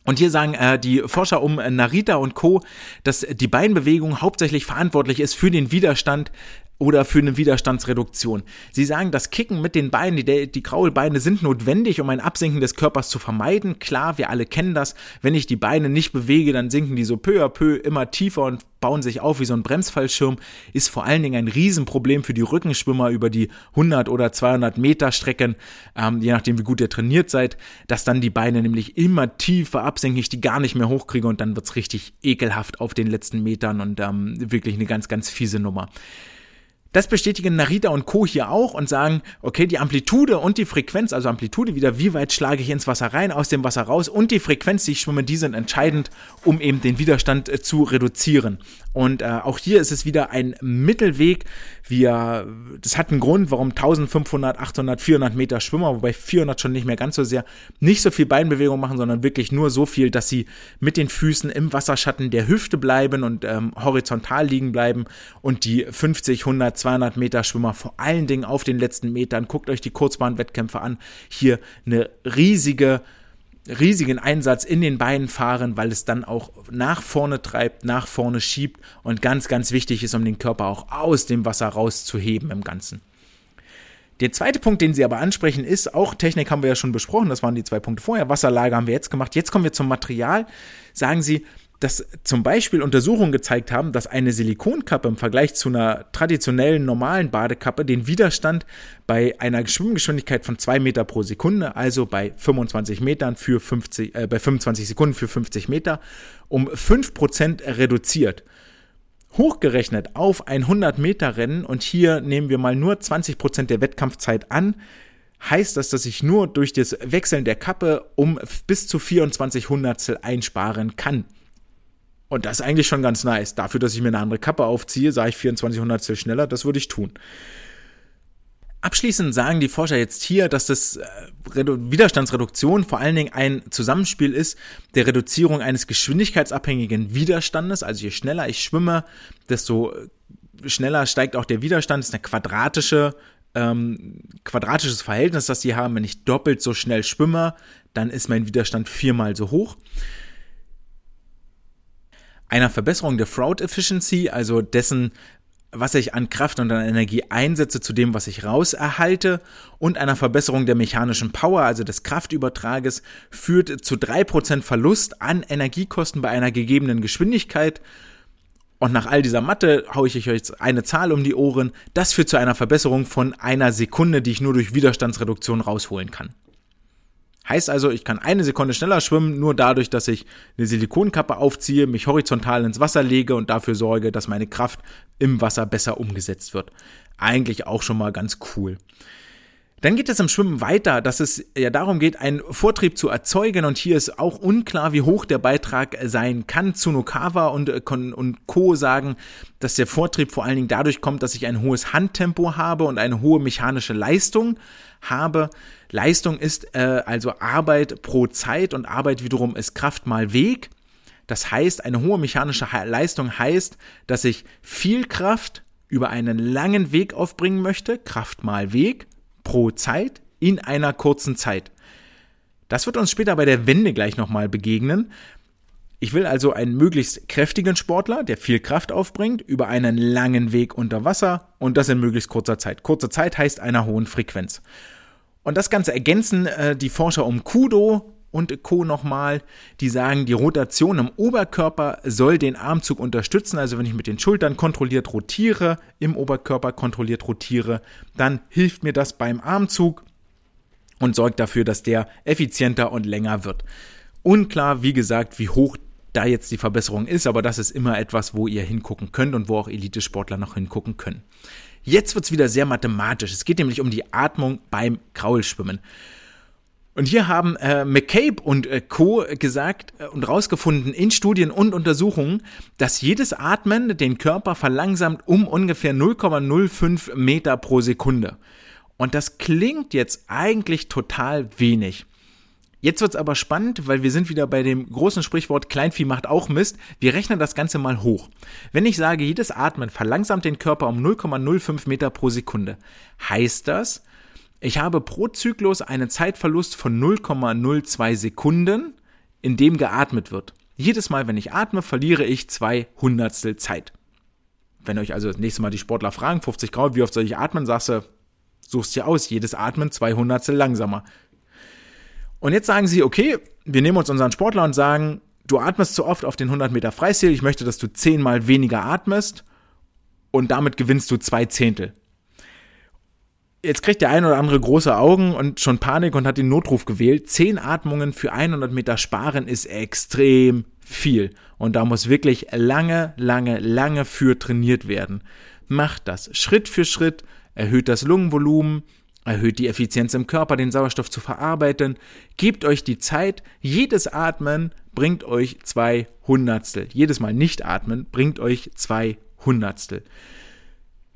Und hier sagen äh, die Forscher um Narita und Co., dass die Beinbewegung hauptsächlich verantwortlich ist für den Widerstand oder für eine Widerstandsreduktion. Sie sagen, das Kicken mit den Beinen, die, die Kraulbeine sind notwendig, um ein Absinken des Körpers zu vermeiden. Klar, wir alle kennen das. Wenn ich die Beine nicht bewege, dann sinken die so peu à peu immer tiefer und bauen sich auf wie so ein Bremsfallschirm. Ist vor allen Dingen ein Riesenproblem für die Rückenschwimmer über die 100 oder 200 Meter Strecken, ähm, je nachdem wie gut ihr trainiert seid, dass dann die Beine nämlich immer tiefer absinken, ich die gar nicht mehr hochkriege und dann wird's richtig ekelhaft auf den letzten Metern und ähm, wirklich eine ganz, ganz fiese Nummer. Das bestätigen Narita und Co. hier auch und sagen, okay, die Amplitude und die Frequenz, also Amplitude wieder, wie weit schlage ich ins Wasser rein, aus dem Wasser raus und die Frequenz, die ich schwimme, die sind entscheidend, um eben den Widerstand äh, zu reduzieren. Und äh, auch hier ist es wieder ein Mittelweg. Wir, das hat einen Grund, warum 1500, 800, 400 Meter Schwimmer, wobei 400 schon nicht mehr ganz so sehr, nicht so viel Beinbewegung machen, sondern wirklich nur so viel, dass sie mit den Füßen im Wasserschatten der Hüfte bleiben und ähm, horizontal liegen bleiben und die 50, 100, 200 Meter Schwimmer vor allen Dingen auf den letzten Metern. Guckt euch die Kurzbahnwettkämpfe an. Hier eine riesige riesigen Einsatz in den Beinen fahren, weil es dann auch nach vorne treibt, nach vorne schiebt und ganz, ganz wichtig ist, um den Körper auch aus dem Wasser rauszuheben im Ganzen. Der zweite Punkt, den Sie aber ansprechen, ist, auch Technik haben wir ja schon besprochen, das waren die zwei Punkte vorher, Wasserlage haben wir jetzt gemacht, jetzt kommen wir zum Material. Sagen Sie, dass zum Beispiel Untersuchungen gezeigt haben, dass eine Silikonkappe im Vergleich zu einer traditionellen normalen Badekappe den Widerstand bei einer Schwimmgeschwindigkeit von 2 Meter pro Sekunde, also bei 25 Metern für 50, äh, bei 25 Sekunden für 50 Meter, um 5% reduziert. Hochgerechnet auf ein 100 Meter Rennen und hier nehmen wir mal nur 20% der Wettkampfzeit an, heißt das, dass ich nur durch das Wechseln der Kappe um bis zu 24 Hundertstel einsparen kann. Und das ist eigentlich schon ganz nice. Dafür, dass ich mir eine andere Kappe aufziehe, sage ich 24 Hundertstel schneller, das würde ich tun. Abschließend sagen die Forscher jetzt hier, dass das äh, Widerstandsreduktion vor allen Dingen ein Zusammenspiel ist der Reduzierung eines geschwindigkeitsabhängigen Widerstandes. Also je schneller ich schwimme, desto schneller steigt auch der Widerstand. Das ist eine quadratische, ähm, quadratisches Verhältnis, das sie haben. Wenn ich doppelt so schnell schwimme, dann ist mein Widerstand viermal so hoch einer Verbesserung der Fraud Efficiency, also dessen, was ich an Kraft und an Energie einsetze, zu dem, was ich rauserhalte, und einer Verbesserung der mechanischen Power, also des Kraftübertrages, führt zu 3% Verlust an Energiekosten bei einer gegebenen Geschwindigkeit. Und nach all dieser Mathe haue ich euch jetzt eine Zahl um die Ohren. Das führt zu einer Verbesserung von einer Sekunde, die ich nur durch Widerstandsreduktion rausholen kann. Heißt also, ich kann eine Sekunde schneller schwimmen, nur dadurch, dass ich eine Silikonkappe aufziehe, mich horizontal ins Wasser lege und dafür sorge, dass meine Kraft im Wasser besser umgesetzt wird. Eigentlich auch schon mal ganz cool. Dann geht es im Schwimmen weiter, dass es ja darum geht, einen Vortrieb zu erzeugen und hier ist auch unklar, wie hoch der Beitrag sein kann. Tsunokawa und, äh, und Co. sagen, dass der Vortrieb vor allen Dingen dadurch kommt, dass ich ein hohes Handtempo habe und eine hohe mechanische Leistung habe. Leistung ist äh, also Arbeit pro Zeit und Arbeit wiederum ist Kraft mal Weg. Das heißt, eine hohe mechanische Leistung heißt, dass ich viel Kraft über einen langen Weg aufbringen möchte, Kraft mal Weg, pro Zeit in einer kurzen Zeit. Das wird uns später bei der Wende gleich nochmal begegnen. Ich will also einen möglichst kräftigen Sportler, der viel Kraft aufbringt, über einen langen Weg unter Wasser und das in möglichst kurzer Zeit. Kurze Zeit heißt einer hohen Frequenz. Und das Ganze ergänzen äh, die Forscher um Kudo und Co. nochmal, die sagen, die Rotation im Oberkörper soll den Armzug unterstützen. Also wenn ich mit den Schultern kontrolliert rotiere, im Oberkörper kontrolliert rotiere, dann hilft mir das beim Armzug und sorgt dafür, dass der effizienter und länger wird. Unklar, wie gesagt, wie hoch da jetzt die Verbesserung ist, aber das ist immer etwas, wo ihr hingucken könnt und wo auch Elite-Sportler noch hingucken können. Jetzt wird es wieder sehr mathematisch. Es geht nämlich um die Atmung beim Kraulschwimmen. Und hier haben äh, McCabe und äh, Co. gesagt äh, und rausgefunden in Studien und Untersuchungen, dass jedes Atmen den Körper verlangsamt um ungefähr 0,05 Meter pro Sekunde. Und das klingt jetzt eigentlich total wenig. Jetzt wird's aber spannend, weil wir sind wieder bei dem großen Sprichwort Kleinvieh macht auch Mist. Wir rechnen das Ganze mal hoch. Wenn ich sage, jedes Atmen verlangsamt den Körper um 0,05 Meter pro Sekunde, heißt das, ich habe pro Zyklus einen Zeitverlust von 0,02 Sekunden, in dem geatmet wird. Jedes Mal, wenn ich atme, verliere ich zwei Hundertstel Zeit. Wenn euch also das nächste Mal die Sportler fragen, 50 Grad, wie oft soll ich atmen, sagst du, suchst dir aus, jedes Atmen zwei Hundertstel langsamer. Und jetzt sagen sie, okay, wir nehmen uns unseren Sportler und sagen, du atmest zu oft auf den 100 Meter Freistil, ich möchte, dass du zehnmal weniger atmest und damit gewinnst du zwei Zehntel jetzt kriegt der ein oder andere große Augen und schon Panik und hat den Notruf gewählt. Zehn Atmungen für 100 Meter sparen ist extrem viel. Und da muss wirklich lange, lange, lange für trainiert werden. Macht das Schritt für Schritt, erhöht das Lungenvolumen, erhöht die Effizienz im Körper, den Sauerstoff zu verarbeiten. Gebt euch die Zeit. Jedes Atmen bringt euch zwei Hundertstel. Jedes Mal nicht atmen bringt euch zwei Hundertstel.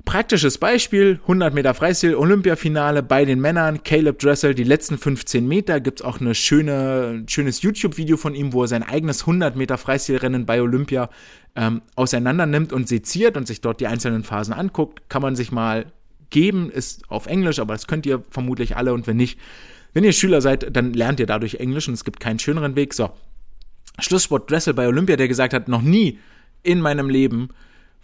Praktisches Beispiel, 100 Meter Freistil, Olympiafinale bei den Männern, Caleb Dressel, die letzten 15 Meter, gibt's auch eine schöne, schönes YouTube-Video von ihm, wo er sein eigenes 100 Meter Freistilrennen bei Olympia ähm, auseinander nimmt und seziert und sich dort die einzelnen Phasen anguckt. Kann man sich mal geben, ist auf Englisch, aber das könnt ihr vermutlich alle und wenn nicht, wenn ihr Schüler seid, dann lernt ihr dadurch Englisch und es gibt keinen schöneren Weg. So, Schlusssport Dressel bei Olympia, der gesagt hat, noch nie in meinem Leben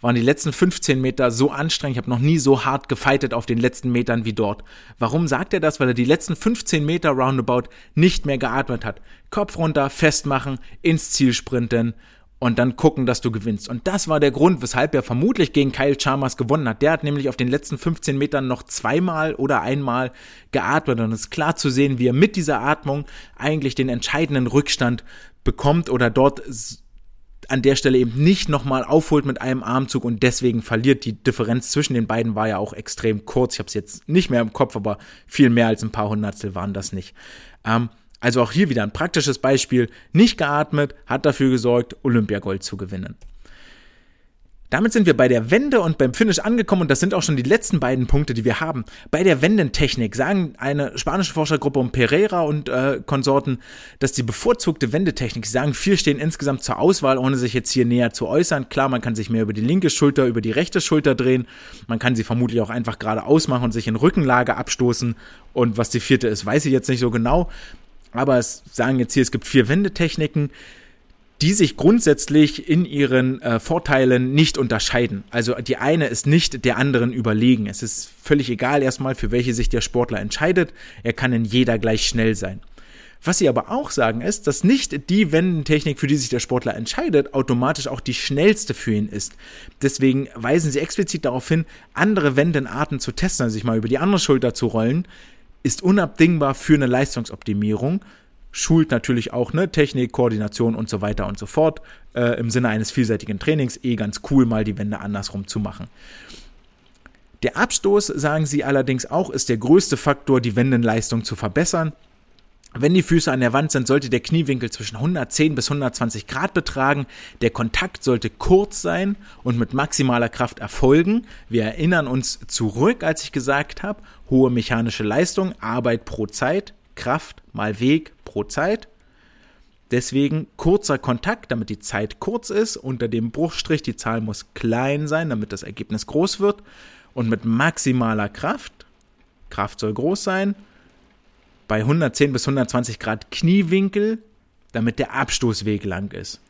waren die letzten 15 Meter so anstrengend. Ich habe noch nie so hart gefeitet auf den letzten Metern wie dort. Warum sagt er das? Weil er die letzten 15 Meter roundabout nicht mehr geatmet hat. Kopf runter, festmachen, ins Ziel sprinten und dann gucken, dass du gewinnst. Und das war der Grund, weshalb er vermutlich gegen Kyle Chalmers gewonnen hat. Der hat nämlich auf den letzten 15 Metern noch zweimal oder einmal geatmet und es ist klar zu sehen, wie er mit dieser Atmung eigentlich den entscheidenden Rückstand bekommt oder dort an der Stelle eben nicht nochmal aufholt mit einem Armzug und deswegen verliert. Die Differenz zwischen den beiden war ja auch extrem kurz. Ich habe es jetzt nicht mehr im Kopf, aber viel mehr als ein paar Hundertstel waren das nicht. Ähm, also auch hier wieder ein praktisches Beispiel. Nicht geatmet, hat dafür gesorgt, Olympiagold zu gewinnen. Damit sind wir bei der Wende und beim Finish angekommen und das sind auch schon die letzten beiden Punkte, die wir haben. Bei der Wendentechnik sagen eine spanische Forschergruppe um Pereira und äh, Konsorten, dass die bevorzugte Wendetechnik, sie sagen, vier stehen insgesamt zur Auswahl, ohne sich jetzt hier näher zu äußern. Klar, man kann sich mehr über die linke Schulter, über die rechte Schulter drehen. Man kann sie vermutlich auch einfach gerade ausmachen und sich in Rückenlage abstoßen. Und was die vierte ist, weiß ich jetzt nicht so genau. Aber es sagen jetzt hier, es gibt vier Wendetechniken die sich grundsätzlich in ihren äh, Vorteilen nicht unterscheiden. Also die eine ist nicht der anderen überlegen. Es ist völlig egal erstmal, für welche sich der Sportler entscheidet. Er kann in jeder gleich schnell sein. Was sie aber auch sagen ist, dass nicht die Wendentechnik, für die sich der Sportler entscheidet, automatisch auch die schnellste für ihn ist. Deswegen weisen sie explizit darauf hin, andere Wendenarten zu testen, also sich mal über die andere Schulter zu rollen, ist unabdingbar für eine Leistungsoptimierung schult natürlich auch ne, Technik, Koordination und so weiter und so fort. Äh, Im Sinne eines vielseitigen Trainings eh ganz cool, mal die Wände andersrum zu machen. Der Abstoß, sagen sie allerdings auch, ist der größte Faktor, die Wendenleistung zu verbessern. Wenn die Füße an der Wand sind, sollte der Kniewinkel zwischen 110 bis 120 Grad betragen. Der Kontakt sollte kurz sein und mit maximaler Kraft erfolgen. Wir erinnern uns zurück, als ich gesagt habe, hohe mechanische Leistung, Arbeit pro Zeit, Kraft mal Weg pro Zeit. Deswegen kurzer Kontakt, damit die Zeit kurz ist. Unter dem Bruchstrich, die Zahl muss klein sein, damit das Ergebnis groß wird. Und mit maximaler Kraft, Kraft soll groß sein, bei 110 bis 120 Grad Kniewinkel, damit der Abstoßweg lang ist.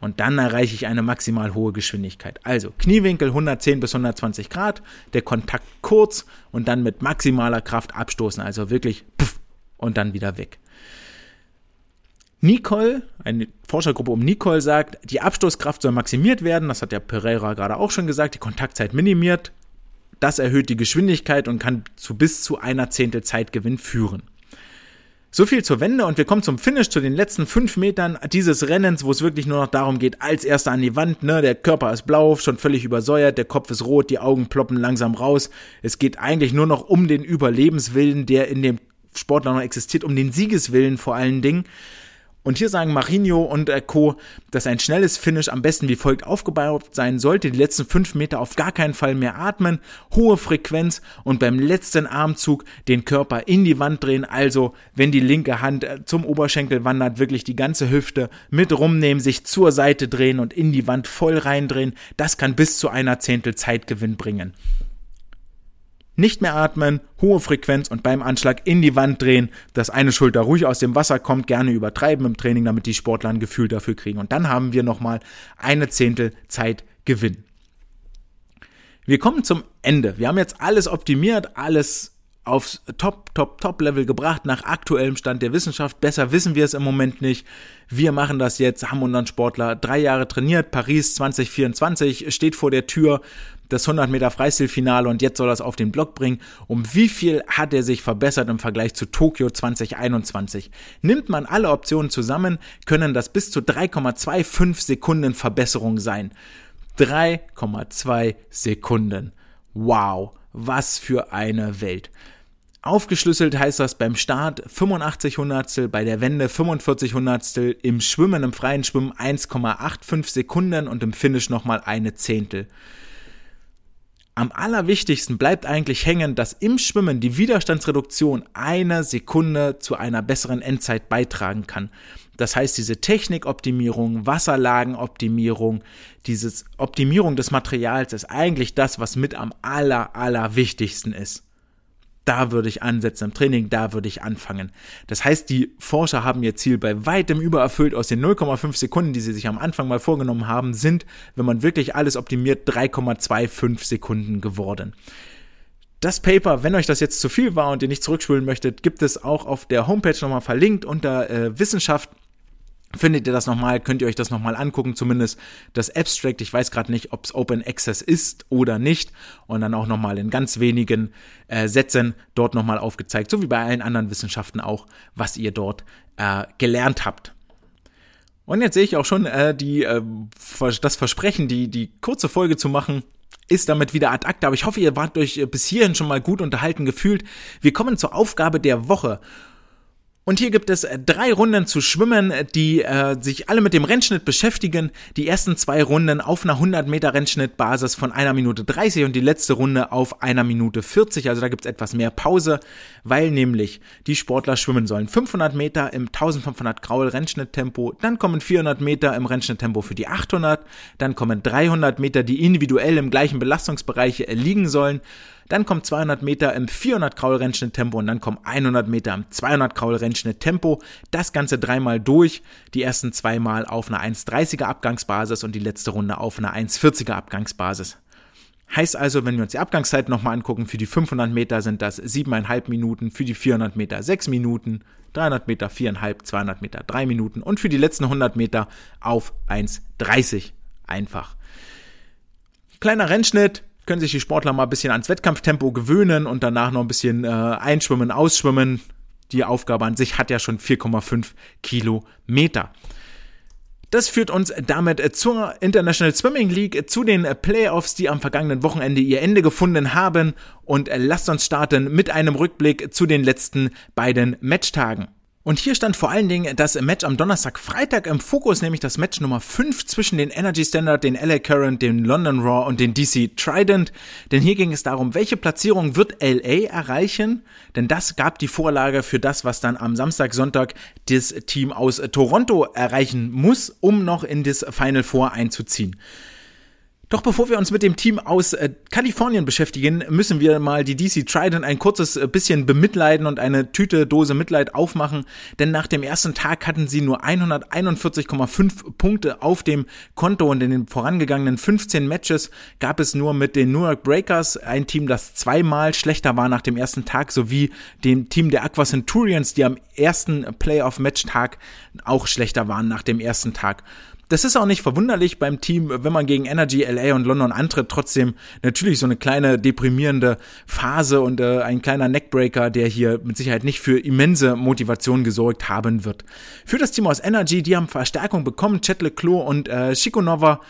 Und dann erreiche ich eine maximal hohe Geschwindigkeit. Also Kniewinkel 110 bis 120 Grad, der Kontakt kurz und dann mit maximaler Kraft abstoßen. Also wirklich puff, und dann wieder weg. Nicole, eine Forschergruppe um Nicole sagt, die Abstoßkraft soll maximiert werden. Das hat der Pereira gerade auch schon gesagt. Die Kontaktzeit minimiert. Das erhöht die Geschwindigkeit und kann zu bis zu einer Zehntel Zeitgewinn führen. So viel zur Wende und wir kommen zum Finish, zu den letzten fünf Metern dieses Rennens, wo es wirklich nur noch darum geht, als erster an die Wand, ne, der Körper ist blau, schon völlig übersäuert, der Kopf ist rot, die Augen ploppen langsam raus. Es geht eigentlich nur noch um den Überlebenswillen, der in dem Sportler noch existiert, um den Siegeswillen vor allen Dingen. Und hier sagen Marinho und äh, Co., dass ein schnelles Finish am besten wie folgt aufgebaut sein sollte. Die letzten fünf Meter auf gar keinen Fall mehr atmen, hohe Frequenz und beim letzten Armzug den Körper in die Wand drehen. Also, wenn die linke Hand äh, zum Oberschenkel wandert, wirklich die ganze Hüfte mit rumnehmen, sich zur Seite drehen und in die Wand voll reindrehen. Das kann bis zu einer Zehntel Zeitgewinn bringen nicht mehr atmen, hohe Frequenz und beim Anschlag in die Wand drehen, dass eine Schulter ruhig aus dem Wasser kommt, gerne übertreiben im Training, damit die Sportler ein Gefühl dafür kriegen. Und dann haben wir nochmal eine Zehntel Zeit Gewinn. Wir kommen zum Ende. Wir haben jetzt alles optimiert, alles aufs Top, Top, Top-Level gebracht, nach aktuellem Stand der Wissenschaft. Besser wissen wir es im Moment nicht. Wir machen das jetzt, haben unseren Sportler drei Jahre trainiert. Paris 2024 steht vor der Tür das 100 Meter Freistilfinale und jetzt soll es auf den Block bringen. Um wie viel hat er sich verbessert im Vergleich zu Tokio 2021? Nimmt man alle Optionen zusammen, können das bis zu 3,25 Sekunden Verbesserung sein. 3,2 Sekunden. Wow, was für eine Welt. Aufgeschlüsselt heißt das beim Start 85 Hundertstel, bei der Wende 45 Hundertstel, im Schwimmen, im freien Schwimmen 1,85 Sekunden und im Finish nochmal eine Zehntel. Am allerwichtigsten bleibt eigentlich hängen, dass im Schwimmen die Widerstandsreduktion eine Sekunde zu einer besseren Endzeit beitragen kann. Das heißt, diese Technikoptimierung, Wasserlagenoptimierung, diese Optimierung des Materials ist eigentlich das, was mit am aller, allerwichtigsten ist da würde ich ansetzen im Training, da würde ich anfangen. Das heißt, die Forscher haben ihr Ziel bei weitem übererfüllt. Aus den 0,5 Sekunden, die sie sich am Anfang mal vorgenommen haben, sind, wenn man wirklich alles optimiert, 3,25 Sekunden geworden. Das Paper, wenn euch das jetzt zu viel war und ihr nicht zurückspulen möchtet, gibt es auch auf der Homepage nochmal verlinkt unter äh, Wissenschaft findet ihr das nochmal, könnt ihr euch das nochmal angucken, zumindest das Abstract. Ich weiß gerade nicht, ob es Open Access ist oder nicht. Und dann auch nochmal in ganz wenigen äh, Sätzen dort nochmal aufgezeigt, so wie bei allen anderen Wissenschaften auch, was ihr dort äh, gelernt habt. Und jetzt sehe ich auch schon äh, die, äh, das Versprechen, die, die kurze Folge zu machen, ist damit wieder ad acta. Aber ich hoffe, ihr wart euch äh, bis hierhin schon mal gut unterhalten gefühlt. Wir kommen zur Aufgabe der Woche. Und hier gibt es äh, drei Runden zu schwimmen, die äh, sich alle mit dem Rennschnitt beschäftigen. Die ersten zwei Runden auf einer 100 Meter Rennschnittbasis von einer Minute 30 und die letzte Runde auf einer Minute 40. Also da gibt es etwas mehr Pause, weil nämlich die Sportler schwimmen sollen. 500 Meter im 1500 Graul Rennschnitttempo, dann kommen 400 Meter im Rennschnitttempo für die 800, dann kommen 300 Meter, die individuell im gleichen Belastungsbereich liegen sollen. Dann kommt 200 Meter im 400 Kraul Rennschnitt Tempo und dann kommen 100 Meter im 200 Kraul Rennschnitt Tempo. Das Ganze dreimal durch. Die ersten zweimal auf einer 1,30er Abgangsbasis und die letzte Runde auf einer 1,40er Abgangsbasis. Heißt also, wenn wir uns die Abgangszeit nochmal angucken, für die 500 Meter sind das 7,5 Minuten, für die 400 Meter 6 Minuten, 300 Meter 4,5, 200 Meter 3 Minuten und für die letzten 100 Meter auf 1,30. Einfach. Kleiner Rennschnitt, können sich die Sportler mal ein bisschen ans Wettkampftempo gewöhnen und danach noch ein bisschen äh, einschwimmen, ausschwimmen. Die Aufgabe an sich hat ja schon 4,5 Kilometer. Das führt uns damit zur International Swimming League, zu den Playoffs, die am vergangenen Wochenende ihr Ende gefunden haben. Und lasst uns starten mit einem Rückblick zu den letzten beiden Matchtagen. Und hier stand vor allen Dingen das Match am Donnerstag, Freitag im Fokus, nämlich das Match Nummer 5 zwischen den Energy Standard, den LA Current, den London Raw und den DC Trident. Denn hier ging es darum, welche Platzierung wird LA erreichen? Denn das gab die Vorlage für das, was dann am Samstag, Sonntag das Team aus Toronto erreichen muss, um noch in das Final Four einzuziehen. Doch bevor wir uns mit dem Team aus äh, Kalifornien beschäftigen, müssen wir mal die DC Trident ein kurzes äh, bisschen bemitleiden und eine Tüte Dose Mitleid aufmachen, denn nach dem ersten Tag hatten sie nur 141,5 Punkte auf dem Konto und in den vorangegangenen 15 Matches gab es nur mit den New York Breakers ein Team, das zweimal schlechter war nach dem ersten Tag, sowie dem Team der Aqua Centurions, die am ersten Playoff-Match-Tag auch schlechter waren nach dem ersten Tag. Das ist auch nicht verwunderlich beim Team, wenn man gegen Energy, LA und London antritt, trotzdem natürlich so eine kleine deprimierende Phase und äh, ein kleiner Neckbreaker, der hier mit Sicherheit nicht für immense Motivation gesorgt haben wird. Für das Team aus Energy, die haben Verstärkung bekommen, Chet Leclos und äh, Shikonova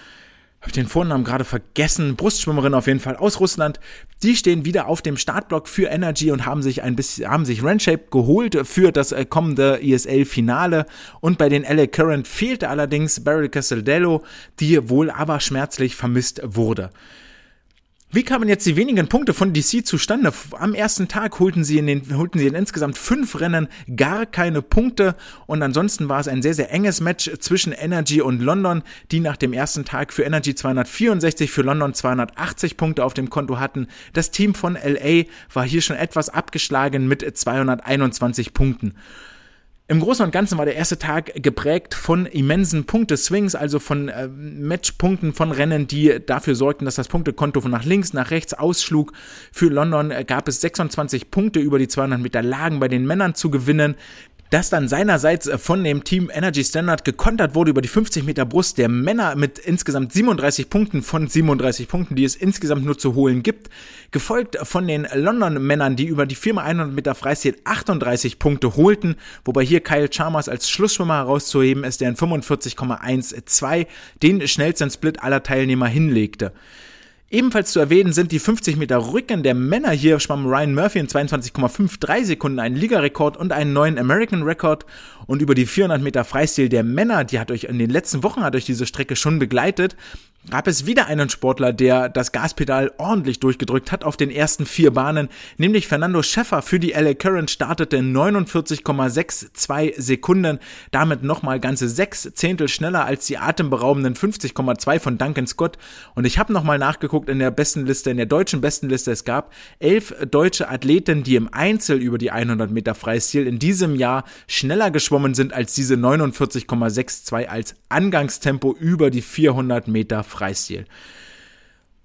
habe den Vornamen gerade vergessen, Brustschwimmerin auf jeden Fall aus Russland. Die stehen wieder auf dem Startblock für Energy und haben sich ein bisschen, haben sich Randshape geholt für das äh, kommende ESL-Finale. Und bei den LA Current fehlte allerdings Barry Castelldello, die wohl aber schmerzlich vermisst wurde. Wie kamen jetzt die wenigen Punkte von DC zustande? Am ersten Tag holten sie in den, holten sie in insgesamt fünf Rennen gar keine Punkte und ansonsten war es ein sehr, sehr enges Match zwischen Energy und London, die nach dem ersten Tag für Energy 264, für London 280 Punkte auf dem Konto hatten. Das Team von LA war hier schon etwas abgeschlagen mit 221 Punkten. Im Großen und Ganzen war der erste Tag geprägt von immensen Punkteswings, also von äh, Matchpunkten von Rennen, die dafür sorgten, dass das Punktekonto von nach links nach rechts ausschlug. Für London äh, gab es 26 Punkte über die 200 Meter Lagen bei den Männern zu gewinnen das dann seinerseits äh, von dem Team Energy Standard gekontert wurde über die 50 Meter Brust der Männer mit insgesamt 37 Punkten von 37 Punkten, die es insgesamt nur zu holen gibt, gefolgt von den London Männern, die über die 4x100 Meter Freistil 38 Punkte holten, wobei hier Kyle Chalmers als Schlussschwimmer herauszuheben ist, der in 45,12 den schnellsten Split aller Teilnehmer hinlegte. Ebenfalls zu erwähnen sind die 50 Meter Rücken der Männer. Hier schwamm Ryan Murphy in 22,53 Sekunden einen Ligarekord und einen neuen American Record. Und über die 400 Meter Freistil der Männer, die hat euch in den letzten Wochen hat euch diese Strecke schon begleitet, gab es wieder einen Sportler, der das Gaspedal ordentlich durchgedrückt hat auf den ersten vier Bahnen, nämlich Fernando Schäffer für die LA Current startete in 49,62 Sekunden, damit nochmal ganze sechs Zehntel schneller als die atemberaubenden 50,2 von Duncan Scott. Und ich habe nochmal nachgeguckt in der besten Liste, in der deutschen besten Liste. Es gab elf deutsche Athleten, die im Einzel über die 100 Meter Freistil in diesem Jahr schneller geschwommen sind als diese 49,62 als Angangstempo über die 400 Meter Freistil.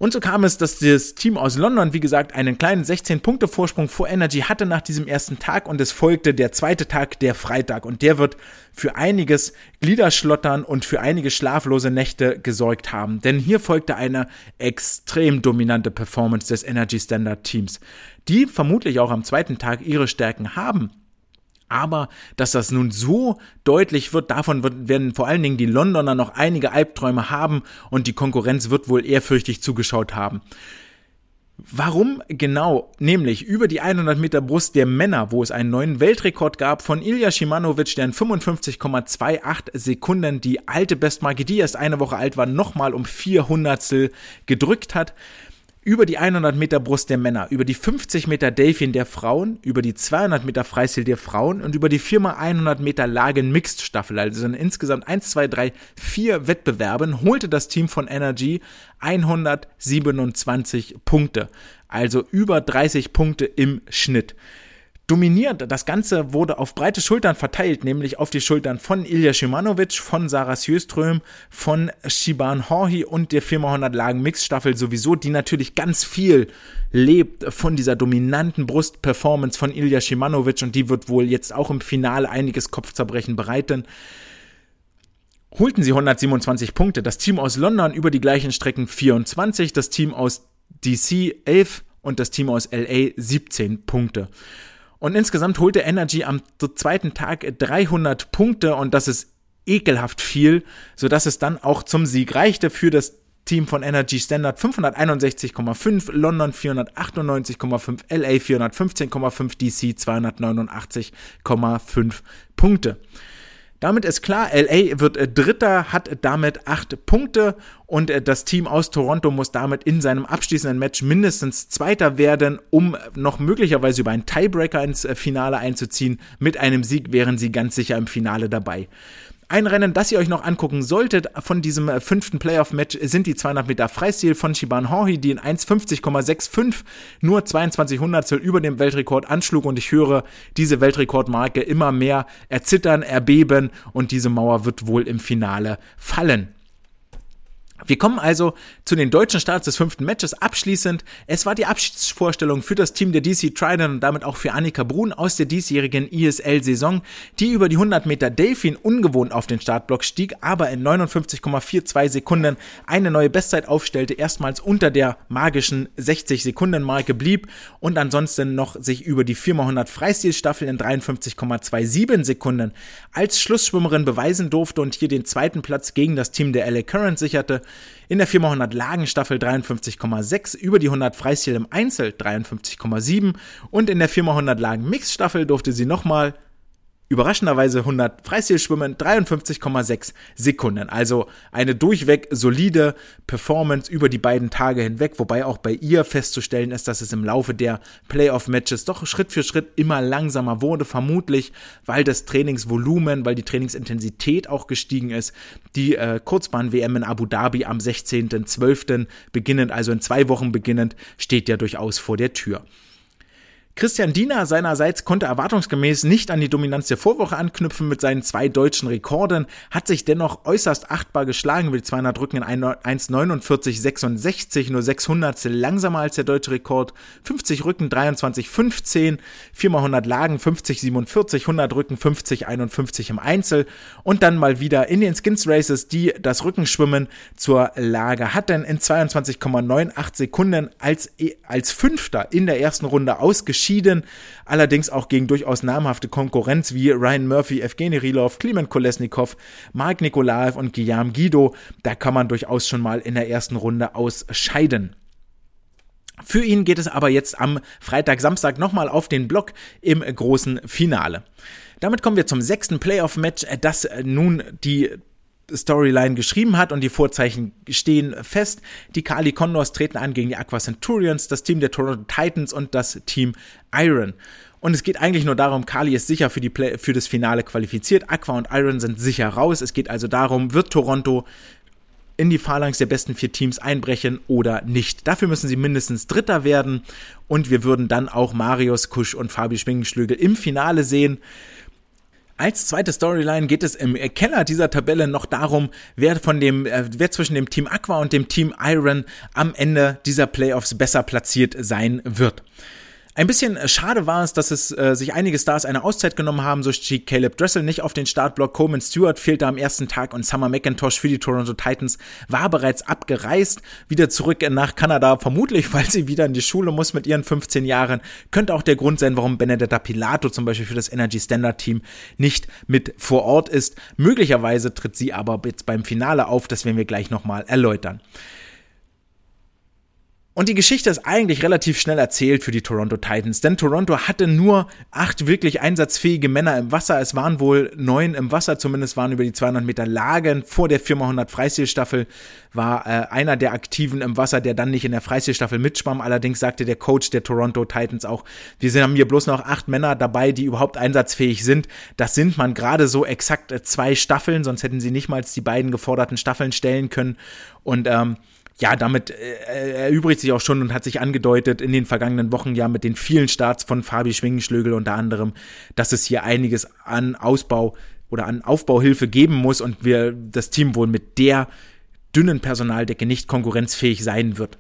Und so kam es, dass das Team aus London, wie gesagt, einen kleinen 16-Punkte-Vorsprung vor Energy hatte nach diesem ersten Tag und es folgte der zweite Tag, der Freitag. Und der wird für einiges Gliederschlottern und für einige schlaflose Nächte gesorgt haben. Denn hier folgte eine extrem dominante Performance des Energy Standard Teams, die vermutlich auch am zweiten Tag ihre Stärken haben. Aber dass das nun so deutlich wird, davon wird, werden vor allen Dingen die Londoner noch einige Albträume haben und die Konkurrenz wird wohl ehrfürchtig zugeschaut haben. Warum genau? Nämlich über die 100 Meter Brust der Männer, wo es einen neuen Weltrekord gab von Ilya Shimanovic, der in 55,28 Sekunden die alte Bestmarke, die erst eine Woche alt war, nochmal um 400 gedrückt hat über die 100 Meter Brust der Männer, über die 50 Meter Delfin der Frauen, über die 200 Meter Freistil der Frauen und über die 4x100 Meter Lagen Mixed Staffel, also in insgesamt 1, 2, 3, 4 Wettbewerben, holte das Team von Energy 127 Punkte. Also über 30 Punkte im Schnitt dominiert. Das Ganze wurde auf breite Schultern verteilt, nämlich auf die Schultern von Ilya Shimanovic, von Sarah Sjöström, von Shiban Horhi und der 400 Lagen Mixstaffel sowieso, die natürlich ganz viel lebt von dieser dominanten Brustperformance von Ilya Shimanovic und die wird wohl jetzt auch im Finale einiges Kopfzerbrechen bereiten holten sie 127 Punkte. Das Team aus London über die gleichen Strecken 24, das Team aus DC 11 und das Team aus LA 17 Punkte. Und insgesamt holte Energy am zweiten Tag 300 Punkte und das ist ekelhaft viel, sodass es dann auch zum Sieg reichte für das Team von Energy Standard 561,5, London 498,5, LA 415,5, DC 289,5 Punkte. Damit ist klar, LA wird äh, Dritter, hat damit acht Punkte und äh, das Team aus Toronto muss damit in seinem abschließenden Match mindestens Zweiter werden, um noch möglicherweise über einen Tiebreaker ins äh, Finale einzuziehen. Mit einem Sieg wären sie ganz sicher im Finale dabei. Ein Rennen, das ihr euch noch angucken solltet. Von diesem äh, fünften Playoff-Match, sind die 200 Meter Freistil von Shiban Horhi, die in 1,50,65 nur 22 Hundertstel über dem Weltrekord anschlug. Und ich höre diese Weltrekordmarke immer mehr erzittern, erbeben. Und diese Mauer wird wohl im Finale fallen. Wir kommen also zu den deutschen Starts des fünften Matches abschließend. Es war die Abschiedsvorstellung für das Team der DC Trident und damit auch für Annika Brun aus der diesjährigen ISL-Saison, die über die 100 Meter Delfin ungewohnt auf den Startblock stieg, aber in 59,42 Sekunden eine neue Bestzeit aufstellte, erstmals unter der magischen 60 Sekunden Marke blieb und ansonsten noch sich über die 4x100 Freistilstaffel in 53,27 Sekunden als Schlussschwimmerin beweisen durfte und hier den zweiten Platz gegen das Team der LA Current sicherte in der 4x100 Lagenstaffel 53,6, über die 100 Freistil im Einzel 53,7 und in der 4x100 Lagen Mixstaffel durfte sie nochmal Überraschenderweise 100 Freistilschwimmen, 53,6 Sekunden. Also eine durchweg solide Performance über die beiden Tage hinweg, wobei auch bei ihr festzustellen ist, dass es im Laufe der Playoff-Matches doch Schritt für Schritt immer langsamer wurde, vermutlich weil das Trainingsvolumen, weil die Trainingsintensität auch gestiegen ist. Die äh, Kurzbahn-WM in Abu Dhabi am 16.12. beginnend, also in zwei Wochen beginnend, steht ja durchaus vor der Tür. Christian Diener seinerseits konnte erwartungsgemäß nicht an die Dominanz der Vorwoche anknüpfen mit seinen zwei deutschen Rekorden, hat sich dennoch äußerst achtbar geschlagen mit 200 Rücken in 1,49,66, nur 600 langsamer als der deutsche Rekord, 50 Rücken 23,15, 4x100 Lagen 50,47, 100 Rücken 50,51 im Einzel und dann mal wieder in den Skins Races, die das Rückenschwimmen zur Lage hatten, in 22,98 Sekunden als, als Fünfter in der ersten Runde ausgeschieden entschieden, allerdings auch gegen durchaus namhafte Konkurrenz wie Ryan Murphy, Evgeny Rilov, Klimen Kolesnikov, Mark Nikolaev und Guillaume Guido. Da kann man durchaus schon mal in der ersten Runde ausscheiden. Für ihn geht es aber jetzt am Freitag, Samstag nochmal auf den Block im großen Finale. Damit kommen wir zum sechsten Playoff-Match, das nun die Storyline geschrieben hat und die Vorzeichen stehen fest. Die Kali Condors treten an gegen die Aqua Centurions, das Team der Toronto Titans und das Team Iron. Und es geht eigentlich nur darum, Kali ist sicher für, die Play für das Finale qualifiziert, Aqua und Iron sind sicher raus. Es geht also darum, wird Toronto in die Phalanx der besten vier Teams einbrechen oder nicht. Dafür müssen sie mindestens Dritter werden und wir würden dann auch Marius Kusch und Fabi Schwingenschlügel im Finale sehen. Als zweite Storyline geht es im Keller dieser Tabelle noch darum, wer von dem, äh, wer zwischen dem Team Aqua und dem Team Iron am Ende dieser Playoffs besser platziert sein wird. Ein bisschen äh, schade war es, dass es äh, sich einige Stars eine Auszeit genommen haben. So stieg Caleb Dressel nicht auf den Startblock. Coleman Stewart fehlte am ersten Tag und Summer McIntosh für die Toronto Titans war bereits abgereist. Wieder zurück nach Kanada, vermutlich, weil sie wieder in die Schule muss mit ihren 15 Jahren. Könnte auch der Grund sein, warum Benedetta Pilato zum Beispiel für das Energy Standard Team nicht mit vor Ort ist. Möglicherweise tritt sie aber jetzt beim Finale auf. Das werden wir gleich nochmal erläutern. Und die Geschichte ist eigentlich relativ schnell erzählt für die Toronto Titans, denn Toronto hatte nur acht wirklich einsatzfähige Männer im Wasser. Es waren wohl neun im Wasser, zumindest waren über die 200 Meter Lagen. Vor der 4x100 Freistilstaffel war äh, einer der Aktiven im Wasser, der dann nicht in der Freistilstaffel mitschwamm. Allerdings sagte der Coach der Toronto Titans auch, wir haben hier bloß noch acht Männer dabei, die überhaupt einsatzfähig sind. Das sind man gerade so exakt äh, zwei Staffeln, sonst hätten sie nicht mal die beiden geforderten Staffeln stellen können. Und ähm, ja, damit äh, erübrigt sich auch schon und hat sich angedeutet in den vergangenen Wochen ja mit den vielen Starts von Fabi Schwingenschlögel unter anderem, dass es hier einiges an Ausbau oder an Aufbauhilfe geben muss und wir das Team wohl mit der dünnen Personaldecke nicht konkurrenzfähig sein wird.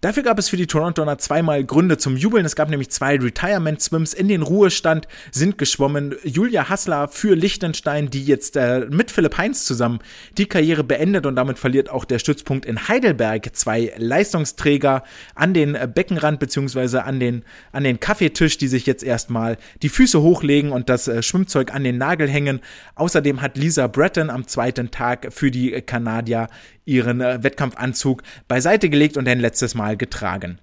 Dafür gab es für die Torontoner zweimal Gründe zum Jubeln. Es gab nämlich zwei Retirement Swims in den Ruhestand sind geschwommen. Julia Hassler für Liechtenstein, die jetzt äh, mit Philipp Heinz zusammen die Karriere beendet und damit verliert auch der Stützpunkt in Heidelberg zwei Leistungsträger an den äh, Beckenrand beziehungsweise an den an den Kaffeetisch, die sich jetzt erstmal die Füße hochlegen und das äh, Schwimmzeug an den Nagel hängen. Außerdem hat Lisa Breton am zweiten Tag für die Kanadier ihren äh, Wettkampfanzug beiseite gelegt und ein letztes Mal getragen.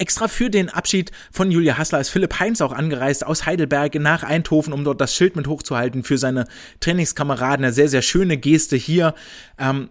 Extra für den Abschied von Julia Hassler ist Philipp Heinz auch angereist aus Heidelberg nach Eindhoven, um dort das Schild mit hochzuhalten für seine Trainingskameraden. Eine sehr, sehr schöne Geste hier. Ähm,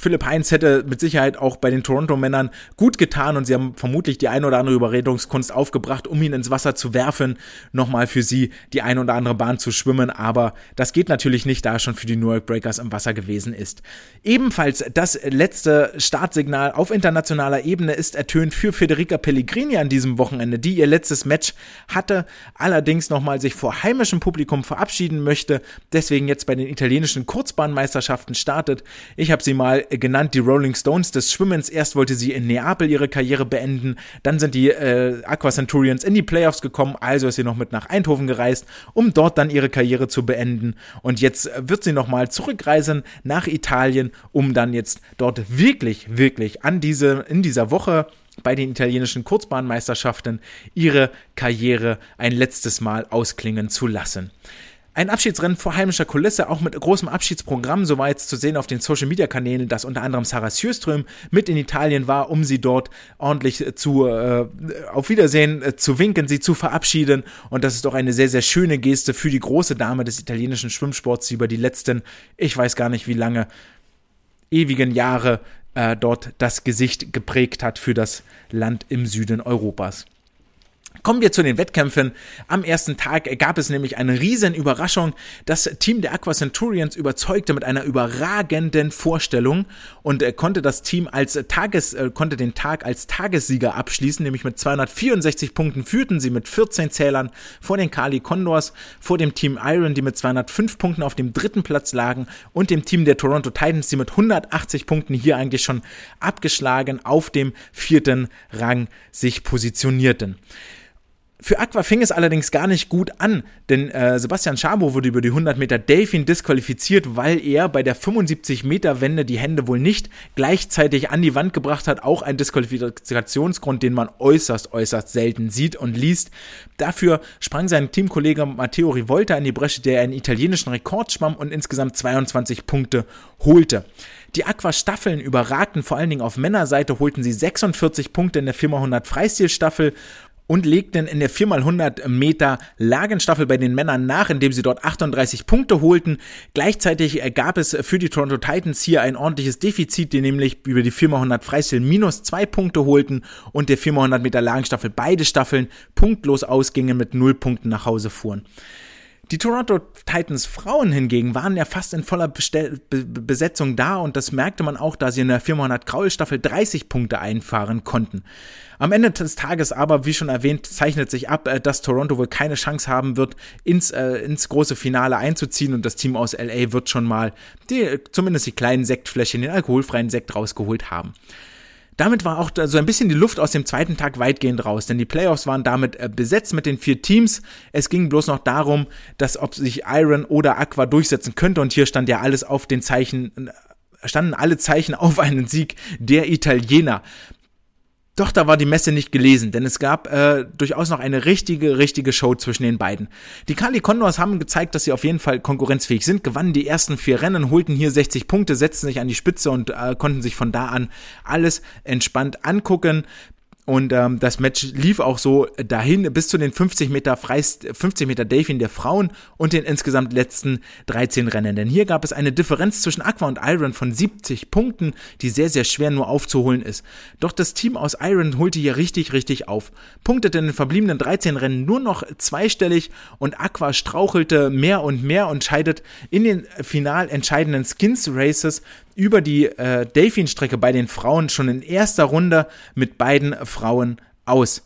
Philipp Heinz hätte mit Sicherheit auch bei den Toronto-Männern gut getan und sie haben vermutlich die ein oder andere Überredungskunst aufgebracht, um ihn ins Wasser zu werfen, nochmal für sie die ein oder andere Bahn zu schwimmen, aber das geht natürlich nicht, da er schon für die New York Breakers im Wasser gewesen ist. Ebenfalls das letzte Startsignal auf internationaler Ebene ist ertönt für Federica Pellegrini an diesem Wochenende, die ihr letztes Match hatte, allerdings nochmal sich vor heimischem Publikum verabschieden möchte, deswegen jetzt bei den italienischen Kurzbahnmeisterschaften startet. Ich habe sie mal genannt, die Rolling Stones des Schwimmens. Erst wollte sie in Neapel ihre Karriere beenden, dann sind die äh, Aqua Centurions in die Playoffs gekommen, also ist sie noch mit nach Eindhoven gereist, um dort dann ihre Karriere zu beenden. Und jetzt wird sie nochmal zurückreisen nach Italien, um dann jetzt dort wirklich, wirklich an diese, in dieser Woche bei den italienischen Kurzbahnmeisterschaften ihre Karriere ein letztes Mal ausklingen zu lassen. Ein Abschiedsrennen vor heimischer Kulisse, auch mit großem Abschiedsprogramm, so war jetzt zu sehen auf den Social Media Kanälen, dass unter anderem Sarah Sjöström mit in Italien war, um sie dort ordentlich zu äh, auf Wiedersehen äh, zu winken, sie zu verabschieden. Und das ist doch eine sehr, sehr schöne Geste für die große Dame des italienischen Schwimmsports, die über die letzten, ich weiß gar nicht wie lange, ewigen Jahre äh, dort das Gesicht geprägt hat für das Land im Süden Europas. Kommen wir zu den Wettkämpfen. Am ersten Tag gab es nämlich eine riesen Überraschung. Das Team der Aqua Centurions überzeugte mit einer überragenden Vorstellung und äh, konnte das Team als Tages, äh, konnte den Tag als Tagessieger abschließen, nämlich mit 264 Punkten führten sie mit 14 Zählern vor den Kali Condors, vor dem Team Iron, die mit 205 Punkten auf dem dritten Platz lagen und dem Team der Toronto Titans, die mit 180 Punkten hier eigentlich schon abgeschlagen auf dem vierten Rang sich positionierten. Für Aqua fing es allerdings gar nicht gut an, denn äh, Sebastian Schabo wurde über die 100 Meter Delfin disqualifiziert, weil er bei der 75 Meter Wende die Hände wohl nicht gleichzeitig an die Wand gebracht hat. Auch ein Disqualifikationsgrund, den man äußerst, äußerst selten sieht und liest. Dafür sprang sein Teamkollege Matteo Rivolta in die Bresche, der einen italienischen Rekord schwamm und insgesamt 22 Punkte holte. Die Aqua-Staffeln überragten vor allen Dingen auf Männerseite, holten sie 46 Punkte in der 400 Freistilstaffel und legten in der 4x100 Meter Lagenstaffel bei den Männern nach, indem sie dort 38 Punkte holten. Gleichzeitig gab es für die Toronto Titans hier ein ordentliches Defizit, die nämlich über die 4x100 Freistil minus zwei Punkte holten und der 4x100 Meter Lagenstaffel beide Staffeln punktlos ausgingen mit null Punkten nach Hause fuhren. Die Toronto Titans Frauen hingegen waren ja fast in voller Bestell Be Besetzung da und das merkte man auch, da sie in der 400 Kraul Staffel 30 Punkte einfahren konnten. Am Ende des Tages aber, wie schon erwähnt, zeichnet sich ab, äh, dass Toronto wohl keine Chance haben wird, ins, äh, ins große Finale einzuziehen und das Team aus LA wird schon mal die, zumindest die kleinen Sektfläschchen, den alkoholfreien Sekt rausgeholt haben. Damit war auch so ein bisschen die Luft aus dem zweiten Tag weitgehend raus, denn die Playoffs waren damit äh, besetzt mit den vier Teams. Es ging bloß noch darum, dass ob sich Iron oder Aqua durchsetzen könnte und hier stand ja alles auf den Zeichen äh, standen alle Zeichen auf einen Sieg der Italiener. Doch da war die Messe nicht gelesen, denn es gab äh, durchaus noch eine richtige, richtige Show zwischen den beiden. Die Kali Condors haben gezeigt, dass sie auf jeden Fall konkurrenzfähig sind, gewannen die ersten vier Rennen, holten hier 60 Punkte, setzten sich an die Spitze und äh, konnten sich von da an alles entspannt angucken. Und ähm, das Match lief auch so dahin bis zu den 50 Meter Freist 50 Meter Delfin der Frauen und den insgesamt letzten 13 Rennen. Denn hier gab es eine Differenz zwischen Aqua und Iron von 70 Punkten, die sehr, sehr schwer nur aufzuholen ist. Doch das Team aus Iron holte hier richtig, richtig auf. Punktete in den verbliebenen 13 Rennen nur noch zweistellig und Aqua strauchelte mehr und mehr und scheidet in den final entscheidenden Skins Races über die äh, Delfin-Strecke bei den Frauen schon in erster Runde mit beiden Frauen aus.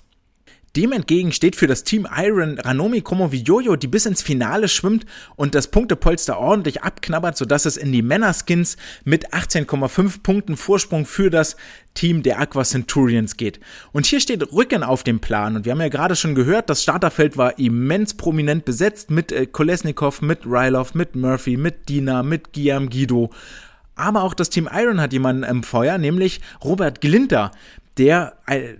Dem entgegen steht für das Team Iron Ranomi Kromowidjojo, die bis ins Finale schwimmt und das Punktepolster ordentlich abknabbert, sodass es in die Männerskins mit 18,5 Punkten Vorsprung für das Team der Aqua Centurions geht. Und hier steht Rücken auf dem Plan. Und wir haben ja gerade schon gehört, das Starterfeld war immens prominent besetzt mit äh, Kolesnikov, mit Rylov, mit Murphy, mit Dina, mit Guillaume Guido. Aber auch das Team Iron hat jemanden im Feuer, nämlich Robert Glinter, der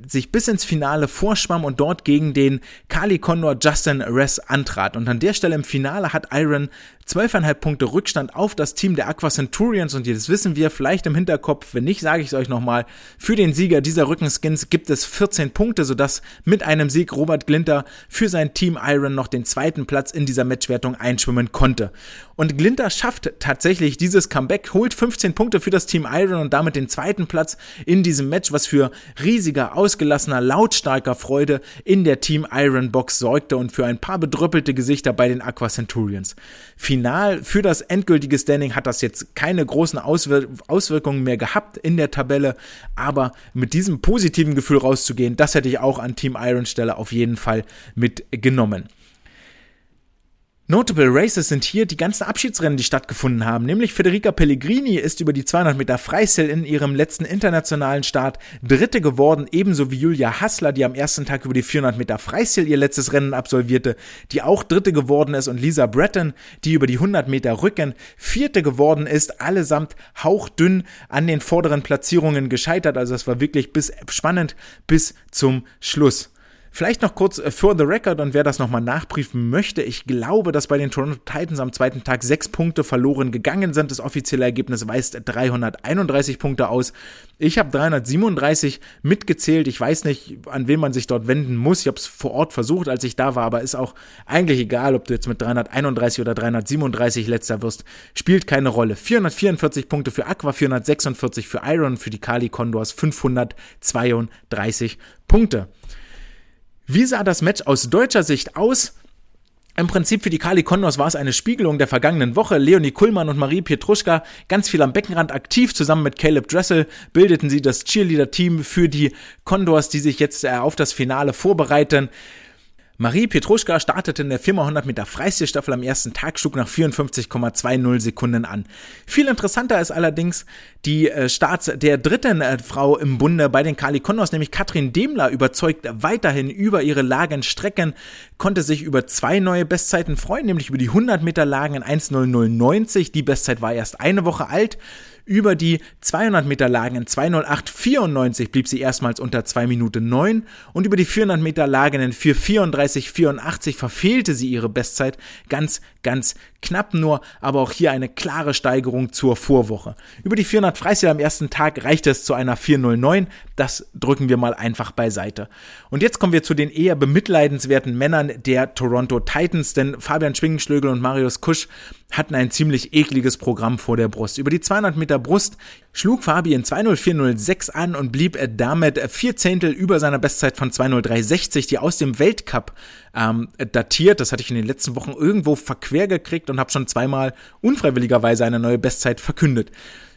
sich bis ins Finale vorschwamm und dort gegen den Kali Condor Justin Ress antrat. Und an der Stelle im Finale hat Iron 12,5 Punkte Rückstand auf das Team der Aqua Centurions und jetzt wissen wir vielleicht im Hinterkopf, wenn nicht, sage ich es euch nochmal, für den Sieger dieser Rückenskins gibt es 14 Punkte, sodass mit einem Sieg Robert Glinter für sein Team Iron noch den zweiten Platz in dieser Matchwertung einschwimmen konnte. Und Glinter schafft tatsächlich dieses Comeback, holt 15 Punkte für das Team Iron und damit den zweiten Platz in diesem Match, was für riesiger, ausgelassener, lautstarker Freude in der Team Iron Box sorgte und für ein paar bedröppelte Gesichter bei den Aqua Centurions. Final für das endgültige Standing hat das jetzt keine großen Auswir Auswirkungen mehr gehabt in der Tabelle, aber mit diesem positiven Gefühl rauszugehen, das hätte ich auch an Team Iron Stelle auf jeden Fall mitgenommen. Notable Races sind hier die ganzen Abschiedsrennen, die stattgefunden haben. Nämlich Federica Pellegrini ist über die 200 Meter Freistil in ihrem letzten internationalen Start Dritte geworden, ebenso wie Julia Hassler, die am ersten Tag über die 400 Meter Freistil ihr letztes Rennen absolvierte, die auch Dritte geworden ist und Lisa Breton, die über die 100 Meter Rücken Vierte geworden ist, allesamt hauchdünn an den vorderen Platzierungen gescheitert. Also es war wirklich bis spannend bis zum Schluss. Vielleicht noch kurz äh, for the record und wer das nochmal nachprüfen möchte. Ich glaube, dass bei den Toronto Titans am zweiten Tag sechs Punkte verloren gegangen sind. Das offizielle Ergebnis weist 331 Punkte aus. Ich habe 337 mitgezählt. Ich weiß nicht, an wen man sich dort wenden muss. Ich habe es vor Ort versucht, als ich da war, aber ist auch eigentlich egal, ob du jetzt mit 331 oder 337 letzter wirst. Spielt keine Rolle. 444 Punkte für Aqua, 446 für Iron, für die Kali Condors 532 Punkte. Wie sah das Match aus deutscher Sicht aus? Im Prinzip für die Kali Condors war es eine Spiegelung der vergangenen Woche. Leonie Kuhlmann und Marie Pietruschka ganz viel am Beckenrand aktiv. Zusammen mit Caleb Dressel bildeten sie das Cheerleader-Team für die Condors, die sich jetzt äh, auf das Finale vorbereiten. Marie Petruschka startete in der 4x100 Meter Freistilstaffel am ersten Tag, schlug nach 54,20 Sekunden an. Viel interessanter ist allerdings die äh, Starts der dritten äh, Frau im Bunde bei den Kali Condors, nämlich Katrin Demler, überzeugt weiterhin über ihre Lagenstrecken, konnte sich über zwei neue Bestzeiten freuen, nämlich über die 100 Meter Lagen in 1.0090. Die Bestzeit war erst eine Woche alt. Über die 200 Meter Lagen in 208,94 blieb sie erstmals unter 2 Minuten 9 und über die 400 Meter Lagen in 434,84 verfehlte sie ihre Bestzeit ganz, ganz knapp nur, aber auch hier eine klare Steigerung zur Vorwoche. Über die 400 Freistil am ersten Tag reichte es zu einer 409, das drücken wir mal einfach beiseite. Und jetzt kommen wir zu den eher bemitleidenswerten Männern der Toronto Titans, denn Fabian Schwingenschlögel und Marius Kusch hatten ein ziemlich ekliges Programm vor der Brust. Über die 200 Meter Brust schlug Fabi in 20406 an und blieb damit vier Zehntel über seiner Bestzeit von 20360, die aus dem Weltcup ähm, datiert. Das hatte ich in den letzten Wochen irgendwo verquer gekriegt und habe schon zweimal unfreiwilligerweise eine neue Bestzeit verkündet.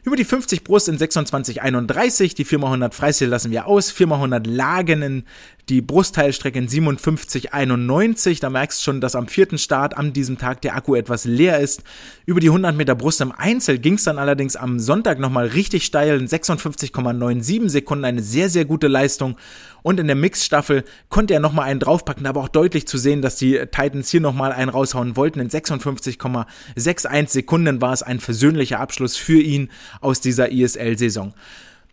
Über die 50 Brust in 26,31, die 4x100 Freistil lassen wir aus, 4x100 Lagen in die Brustteilstrecke in 57,91. Da merkst du schon, dass am vierten Start an diesem Tag der Akku etwas leer ist. Über die 100 Meter Brust im Einzel ging es dann allerdings am Sonntag nochmal richtig steil in 56,97 Sekunden. Eine sehr, sehr gute Leistung. Und in der Mixstaffel konnte er nochmal einen draufpacken, aber auch deutlich zu sehen, dass die Titans hier nochmal einen raushauen wollten. In 56,61 Sekunden war es ein versöhnlicher Abschluss für ihn aus dieser ISL-Saison.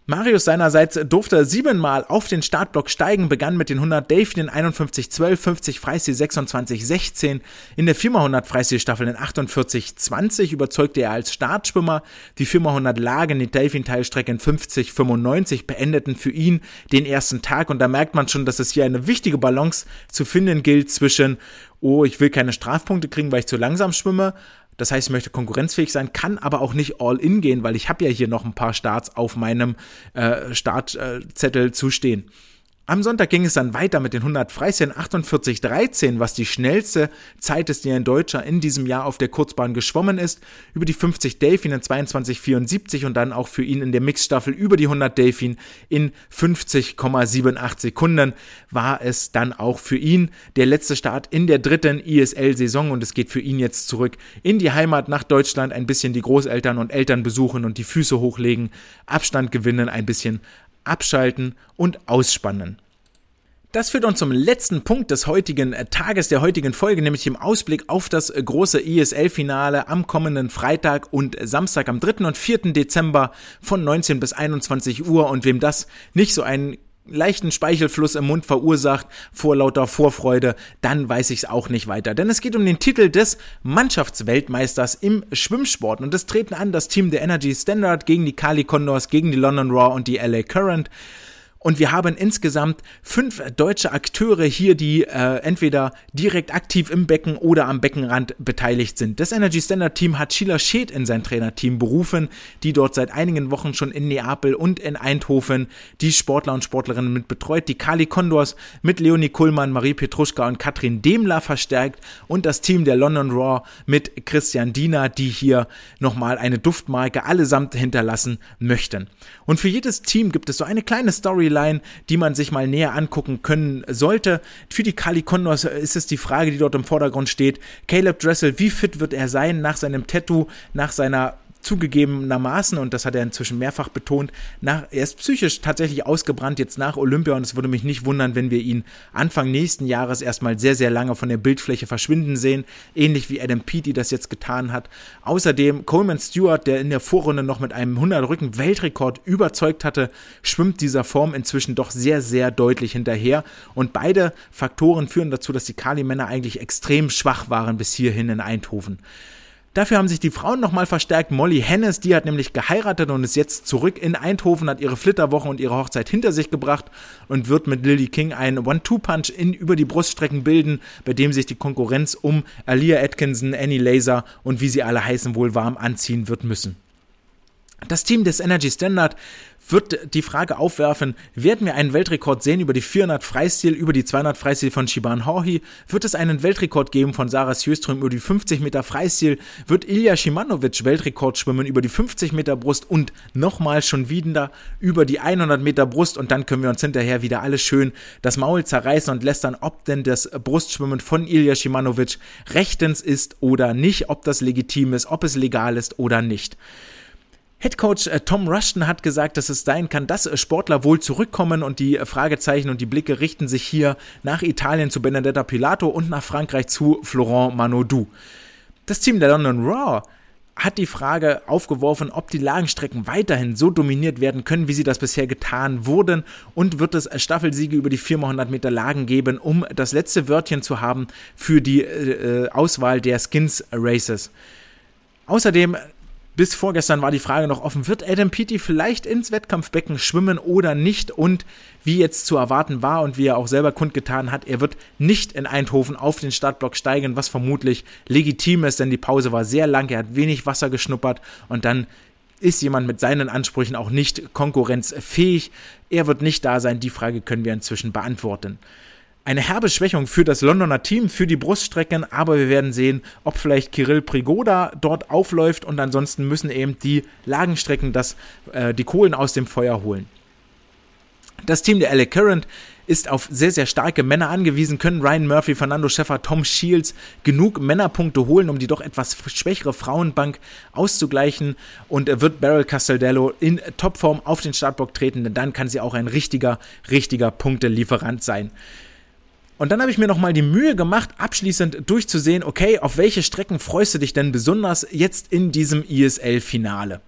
Marius seinerseits durfte siebenmal auf den Startblock steigen, begann mit den 100 Delfinen 51-12, 50 Freistil 26-16, in der 4x100 Freistilstaffel in 48-20 überzeugte er als Startschwimmer, die 4x100 Lagen, die Delfin-Teilstrecke in 50-95 beendeten für ihn den ersten Tag. Und da merkt man schon, dass es hier eine wichtige Balance zu finden gilt zwischen oh, ich will keine Strafpunkte kriegen, weil ich zu langsam schwimme, das heißt, ich möchte konkurrenzfähig sein, kann aber auch nicht all in gehen, weil ich habe ja hier noch ein paar Starts auf meinem äh, Startzettel zu stehen. Am Sonntag ging es dann weiter mit den 100 Freistil 48,13, was die schnellste Zeit ist, die ein Deutscher in diesem Jahr auf der Kurzbahn geschwommen ist. Über die 50 Delfin in 22,74 und dann auch für ihn in der Mixstaffel über die 100 Delfin in 50,78 Sekunden war es dann auch für ihn der letzte Start in der dritten ISL-Saison und es geht für ihn jetzt zurück in die Heimat nach Deutschland, ein bisschen die Großeltern und Eltern besuchen und die Füße hochlegen, Abstand gewinnen, ein bisschen abschalten und ausspannen. Das führt uns zum letzten Punkt des heutigen äh, Tages, der heutigen Folge, nämlich im Ausblick auf das äh, große ISL-Finale am kommenden Freitag und Samstag am 3. und 4. Dezember von 19 bis 21 Uhr. Und wem das nicht so einen leichten Speichelfluss im Mund verursacht vor lauter Vorfreude, dann weiß ich es auch nicht weiter. Denn es geht um den Titel des Mannschaftsweltmeisters im Schwimmsport. Und es treten an das Team der Energy Standard gegen die Kali Condors, gegen die London Raw und die LA Current. Und wir haben insgesamt fünf deutsche Akteure hier, die äh, entweder direkt aktiv im Becken oder am Beckenrand beteiligt sind. Das Energy Standard Team hat Sheila Scheth in sein Trainerteam berufen, die dort seit einigen Wochen schon in Neapel und in Eindhoven die Sportler und Sportlerinnen mit betreut. Die Kali Condors mit Leonie Kuhlmann, Marie Petruschka und Katrin Demler verstärkt und das Team der London Raw mit Christian Diener, die hier nochmal eine Duftmarke allesamt hinterlassen möchten. Und für jedes Team gibt es so eine kleine Storyline Storyline, die man sich mal näher angucken können sollte. Für die Kali Condors ist es die Frage, die dort im Vordergrund steht. Caleb Dressel, wie fit wird er sein nach seinem Tattoo, nach seiner zugegebenermaßen, und das hat er inzwischen mehrfach betont, nach, er ist psychisch tatsächlich ausgebrannt jetzt nach Olympia und es würde mich nicht wundern, wenn wir ihn Anfang nächsten Jahres erstmal sehr, sehr lange von der Bildfläche verschwinden sehen, ähnlich wie Adam Peaty das jetzt getan hat. Außerdem Coleman Stewart, der in der Vorrunde noch mit einem 100 Rücken Weltrekord überzeugt hatte, schwimmt dieser Form inzwischen doch sehr, sehr deutlich hinterher und beide Faktoren führen dazu, dass die Kali-Männer eigentlich extrem schwach waren bis hierhin in Eindhoven. Dafür haben sich die Frauen nochmal verstärkt. Molly Hennes, die hat nämlich geheiratet und ist jetzt zurück in Eindhoven, hat ihre Flitterwoche und ihre Hochzeit hinter sich gebracht und wird mit Lily King einen One-Two-Punch in über die Bruststrecken bilden, bei dem sich die Konkurrenz um Alia Atkinson, Annie Laser und wie sie alle heißen wohl warm anziehen wird müssen. Das Team des Energy Standard wird die Frage aufwerfen, werden wir einen Weltrekord sehen über die 400 Freistil, über die 200 Freistil von Shiban Horhi? Wird es einen Weltrekord geben von Sarah Sjöström über die 50 Meter Freistil? Wird Ilya Shimanovic Weltrekord schwimmen über die 50 Meter Brust und nochmal schon wieder über die 100 Meter Brust? Und dann können wir uns hinterher wieder alles schön das Maul zerreißen und lästern, ob denn das Brustschwimmen von Ilya Shimanovic rechtens ist oder nicht, ob das legitim ist, ob es legal ist oder nicht. Headcoach äh, Tom Rushton hat gesagt, dass es sein kann, dass äh, Sportler wohl zurückkommen und die äh, Fragezeichen und die Blicke richten sich hier nach Italien zu Benedetta Pilato und nach Frankreich zu Florent Manodou. Das Team der London Raw hat die Frage aufgeworfen, ob die Lagenstrecken weiterhin so dominiert werden können, wie sie das bisher getan wurden und wird es Staffelsiege über die 400 Meter Lagen geben, um das letzte Wörtchen zu haben für die äh, Auswahl der Skins Races. Außerdem bis vorgestern war die Frage noch offen, wird Adam Peaty vielleicht ins Wettkampfbecken schwimmen oder nicht? Und wie jetzt zu erwarten war und wie er auch selber kundgetan hat, er wird nicht in Eindhoven auf den Startblock steigen, was vermutlich legitim ist, denn die Pause war sehr lang, er hat wenig Wasser geschnuppert und dann ist jemand mit seinen Ansprüchen auch nicht konkurrenzfähig. Er wird nicht da sein, die Frage können wir inzwischen beantworten eine herbe Schwächung für das Londoner Team, für die Bruststrecken, aber wir werden sehen, ob vielleicht Kirill Prigoda dort aufläuft und ansonsten müssen eben die Lagenstrecken das, äh, die Kohlen aus dem Feuer holen. Das Team der LA Current ist auf sehr, sehr starke Männer angewiesen, können Ryan Murphy, Fernando Schäffer, Tom Shields genug Männerpunkte holen, um die doch etwas schwächere Frauenbank auszugleichen und wird Beryl Castaldello in Topform auf den Startblock treten, denn dann kann sie auch ein richtiger, richtiger Punktelieferant sein. Und dann habe ich mir nochmal die Mühe gemacht, abschließend durchzusehen, okay, auf welche Strecken freust du dich denn besonders jetzt in diesem ISL-Finale?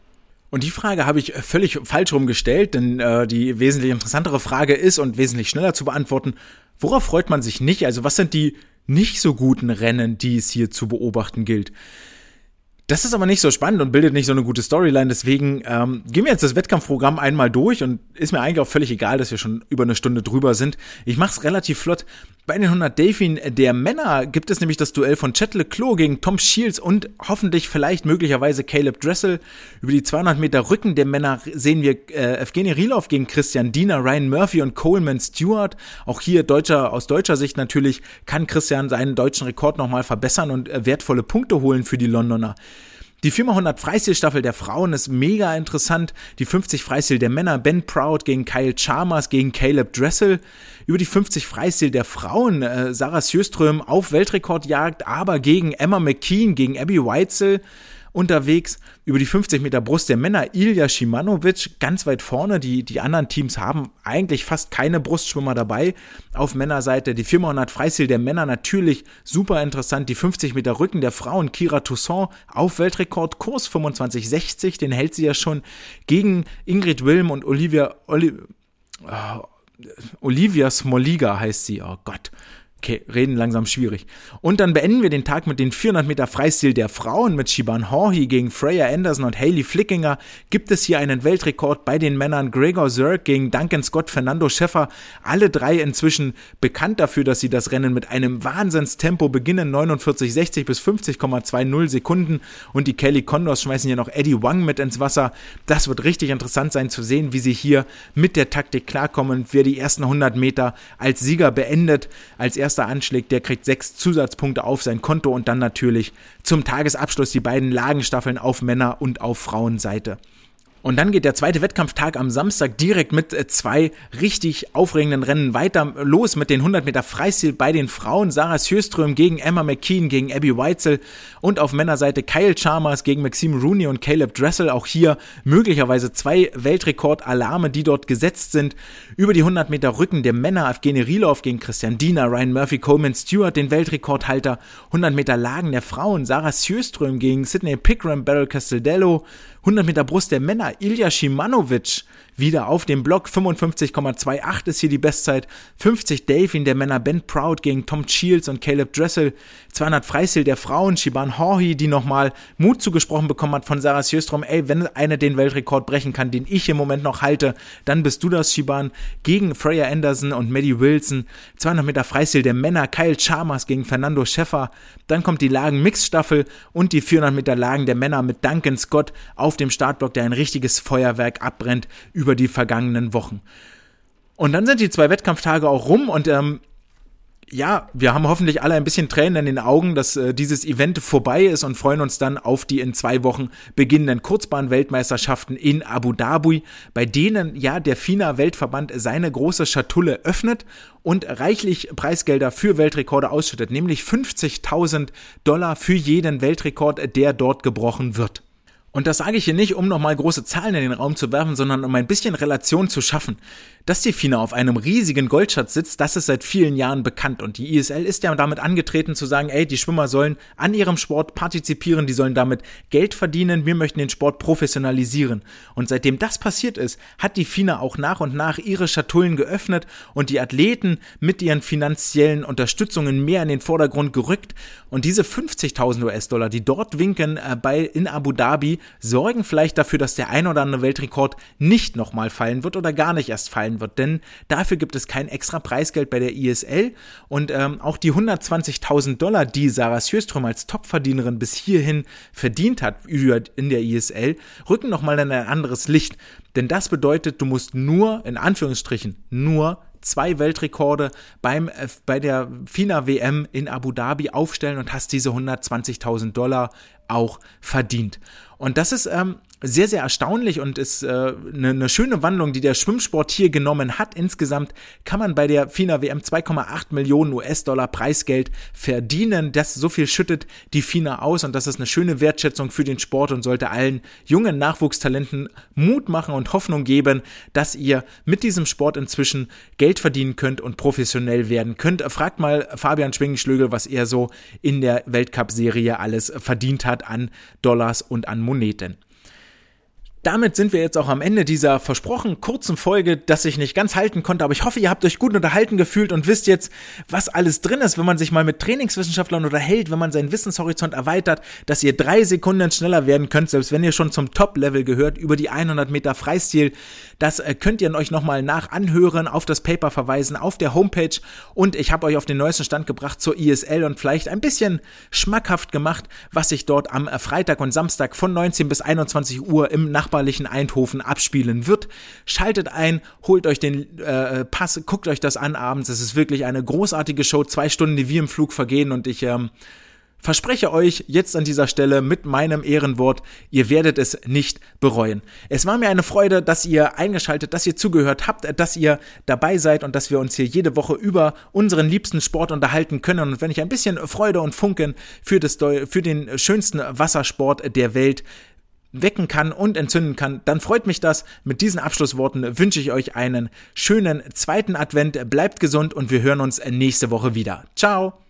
Und die Frage habe ich völlig falsch rumgestellt, denn äh, die wesentlich interessantere Frage ist und wesentlich schneller zu beantworten, worauf freut man sich nicht? Also was sind die nicht so guten Rennen, die es hier zu beobachten gilt? Das ist aber nicht so spannend und bildet nicht so eine gute Storyline. Deswegen ähm, gehen wir jetzt das Wettkampfprogramm einmal durch und ist mir eigentlich auch völlig egal, dass wir schon über eine Stunde drüber sind. Ich mache es relativ flott. Bei den 100 Delfin der Männer gibt es nämlich das Duell von Chet Leclos gegen Tom Shields und hoffentlich vielleicht möglicherweise Caleb Dressel. Über die 200 Meter Rücken der Männer sehen wir äh, Evgeny Rilov gegen Christian Diener, Ryan Murphy und Coleman Stewart. Auch hier deutscher, aus deutscher Sicht natürlich kann Christian seinen deutschen Rekord nochmal verbessern und äh, wertvolle Punkte holen für die Londoner. Die 4x100 Freistilstaffel der Frauen ist mega interessant. Die 50 Freistil der Männer, Ben Proud gegen Kyle Chalmers gegen Caleb Dressel. Über die 50 Freistil der Frauen, äh, Sarah Sjöström auf Weltrekordjagd, aber gegen Emma McKean, gegen Abby Weitzel unterwegs. Über die 50 Meter Brust der Männer Ilja Shimanovic ganz weit vorne. Die, die anderen Teams haben eigentlich fast keine Brustschwimmer dabei. Auf Männerseite die 400 Freistil der Männer natürlich super interessant. Die 50 Meter Rücken der Frauen Kira Toussaint auf Weltrekord Kurs 25,60. Den hält sie ja schon gegen Ingrid Wilm und Olivia, Oli, oh, Olivia Smoliga heißt sie. Oh Gott. Okay, reden langsam schwierig. Und dann beenden wir den Tag mit den 400 Meter Freistil der Frauen mit Shiban Horhi gegen Freya Anderson und Hayley Flickinger. Gibt es hier einen Weltrekord bei den Männern Gregor Zirk gegen Duncan Scott, Fernando Schäffer. Alle drei inzwischen bekannt dafür, dass sie das Rennen mit einem Wahnsinnstempo beginnen. 49,60 bis 50,20 Sekunden. Und die Kelly Condors schmeißen hier noch Eddie Wang mit ins Wasser. Das wird richtig interessant sein zu sehen, wie sie hier mit der Taktik klarkommen. Wer die ersten 100 Meter als Sieger beendet, als erster anschlägt, der kriegt sechs Zusatzpunkte auf sein Konto und dann natürlich zum Tagesabschluss die beiden Lagenstaffeln auf Männer- und auf Frauenseite. Und dann geht der zweite Wettkampftag am Samstag direkt mit äh, zwei richtig aufregenden Rennen weiter los mit den 100 Meter Freistil bei den Frauen. Sarah Sjöström gegen Emma McKean gegen Abby Weitzel und auf Männerseite Kyle Chalmers gegen Maxime Rooney und Caleb Dressel. Auch hier möglicherweise zwei Weltrekordalarme, die dort gesetzt sind. Über die 100 Meter Rücken der Männer Evgeny Rilov gegen Christian Diener, Ryan Murphy, Coleman Stewart, den Weltrekordhalter. 100 Meter Lagen der Frauen Sarah Sjöström gegen Sydney Pickram, Beryl Castelldello. 100 Meter Brust der Männer, Ilya Shimanovic wieder auf dem Block. 55,28 ist hier die Bestzeit. 50 Delfin der Männer Ben Proud gegen Tom Shields und Caleb Dressel. 200 Freistil der Frauen Shiban Horhi, die nochmal Mut zugesprochen bekommen hat von Sarah Sjöstrom. Ey, wenn eine den Weltrekord brechen kann, den ich im Moment noch halte, dann bist du das, Shiban. Gegen Freya Anderson und Maddie Wilson. 200 Meter Freistil der Männer Kyle Chalmers gegen Fernando Schäffer. Dann kommt die Lagen Mixstaffel und die 400 Meter Lagen der Männer mit Duncan Scott auf dem Startblock, der ein richtiges Feuerwerk abbrennt über die vergangenen Wochen. Und dann sind die zwei Wettkampftage auch rum und ähm, ja, wir haben hoffentlich alle ein bisschen Tränen in den Augen, dass äh, dieses Event vorbei ist und freuen uns dann auf die in zwei Wochen beginnenden Kurzbahn-Weltmeisterschaften in Abu Dhabi, bei denen ja der FINA-Weltverband seine große Schatulle öffnet und reichlich Preisgelder für Weltrekorde ausschüttet, nämlich 50.000 Dollar für jeden Weltrekord, der dort gebrochen wird. Und das sage ich hier nicht, um nochmal große Zahlen in den Raum zu werfen, sondern um ein bisschen Relation zu schaffen. Dass die FINA auf einem riesigen Goldschatz sitzt, das ist seit vielen Jahren bekannt. Und die ISL ist ja damit angetreten zu sagen, ey, die Schwimmer sollen an ihrem Sport partizipieren, die sollen damit Geld verdienen, wir möchten den Sport professionalisieren. Und seitdem das passiert ist, hat die FINA auch nach und nach ihre Schatullen geöffnet und die Athleten mit ihren finanziellen Unterstützungen mehr in den Vordergrund gerückt. Und diese 50.000 US-Dollar, die dort winken äh, bei, in Abu Dhabi, sorgen vielleicht dafür, dass der ein oder andere Weltrekord nicht nochmal fallen wird oder gar nicht erst fallen wird, denn dafür gibt es kein extra Preisgeld bei der ISL und ähm, auch die 120.000 Dollar, die Sarah Sjöström als Topverdienerin bis hierhin verdient hat in der ISL, rücken nochmal in ein anderes Licht, denn das bedeutet, du musst nur, in Anführungsstrichen, nur zwei Weltrekorde beim, äh, bei der FINA WM in Abu Dhabi aufstellen und hast diese 120.000 Dollar auch verdient. Und das ist ähm, sehr, sehr erstaunlich und ist äh, eine, eine schöne Wandlung, die der Schwimmsport hier genommen hat. Insgesamt kann man bei der FINA WM 2,8 Millionen US-Dollar Preisgeld verdienen. Das so viel schüttet die FINA aus und das ist eine schöne Wertschätzung für den Sport und sollte allen jungen Nachwuchstalenten Mut machen und Hoffnung geben, dass ihr mit diesem Sport inzwischen Geld verdienen könnt und professionell werden könnt. Fragt mal Fabian Schwingenschlögel, was er so in der Weltcup-Serie alles verdient hat an Dollars und an Moneten. Damit sind wir jetzt auch am Ende dieser versprochen kurzen Folge, dass ich nicht ganz halten konnte, aber ich hoffe, ihr habt euch gut unterhalten gefühlt und wisst jetzt, was alles drin ist, wenn man sich mal mit Trainingswissenschaftlern unterhält, wenn man seinen Wissenshorizont erweitert, dass ihr drei Sekunden schneller werden könnt, selbst wenn ihr schon zum Top-Level gehört, über die 100 Meter Freistil. Das äh, könnt ihr euch nochmal nach anhören, auf das Paper verweisen, auf der Homepage und ich habe euch auf den neuesten Stand gebracht zur ISL und vielleicht ein bisschen schmackhaft gemacht, was sich dort am Freitag und Samstag von 19 bis 21 Uhr im Nachbar nachbarlichen Eindhoven abspielen wird. Schaltet ein, holt euch den äh, Pass, guckt euch das an abends. Es ist wirklich eine großartige Show. Zwei Stunden, die wie im Flug vergehen und ich ähm, verspreche euch jetzt an dieser Stelle mit meinem Ehrenwort, ihr werdet es nicht bereuen. Es war mir eine Freude, dass ihr eingeschaltet, dass ihr zugehört habt, dass ihr dabei seid und dass wir uns hier jede Woche über unseren liebsten Sport unterhalten können. Und wenn ich ein bisschen Freude und Funken für, das, für den schönsten Wassersport der Welt wecken kann und entzünden kann, dann freut mich das. Mit diesen Abschlussworten wünsche ich euch einen schönen zweiten Advent. Bleibt gesund und wir hören uns nächste Woche wieder. Ciao!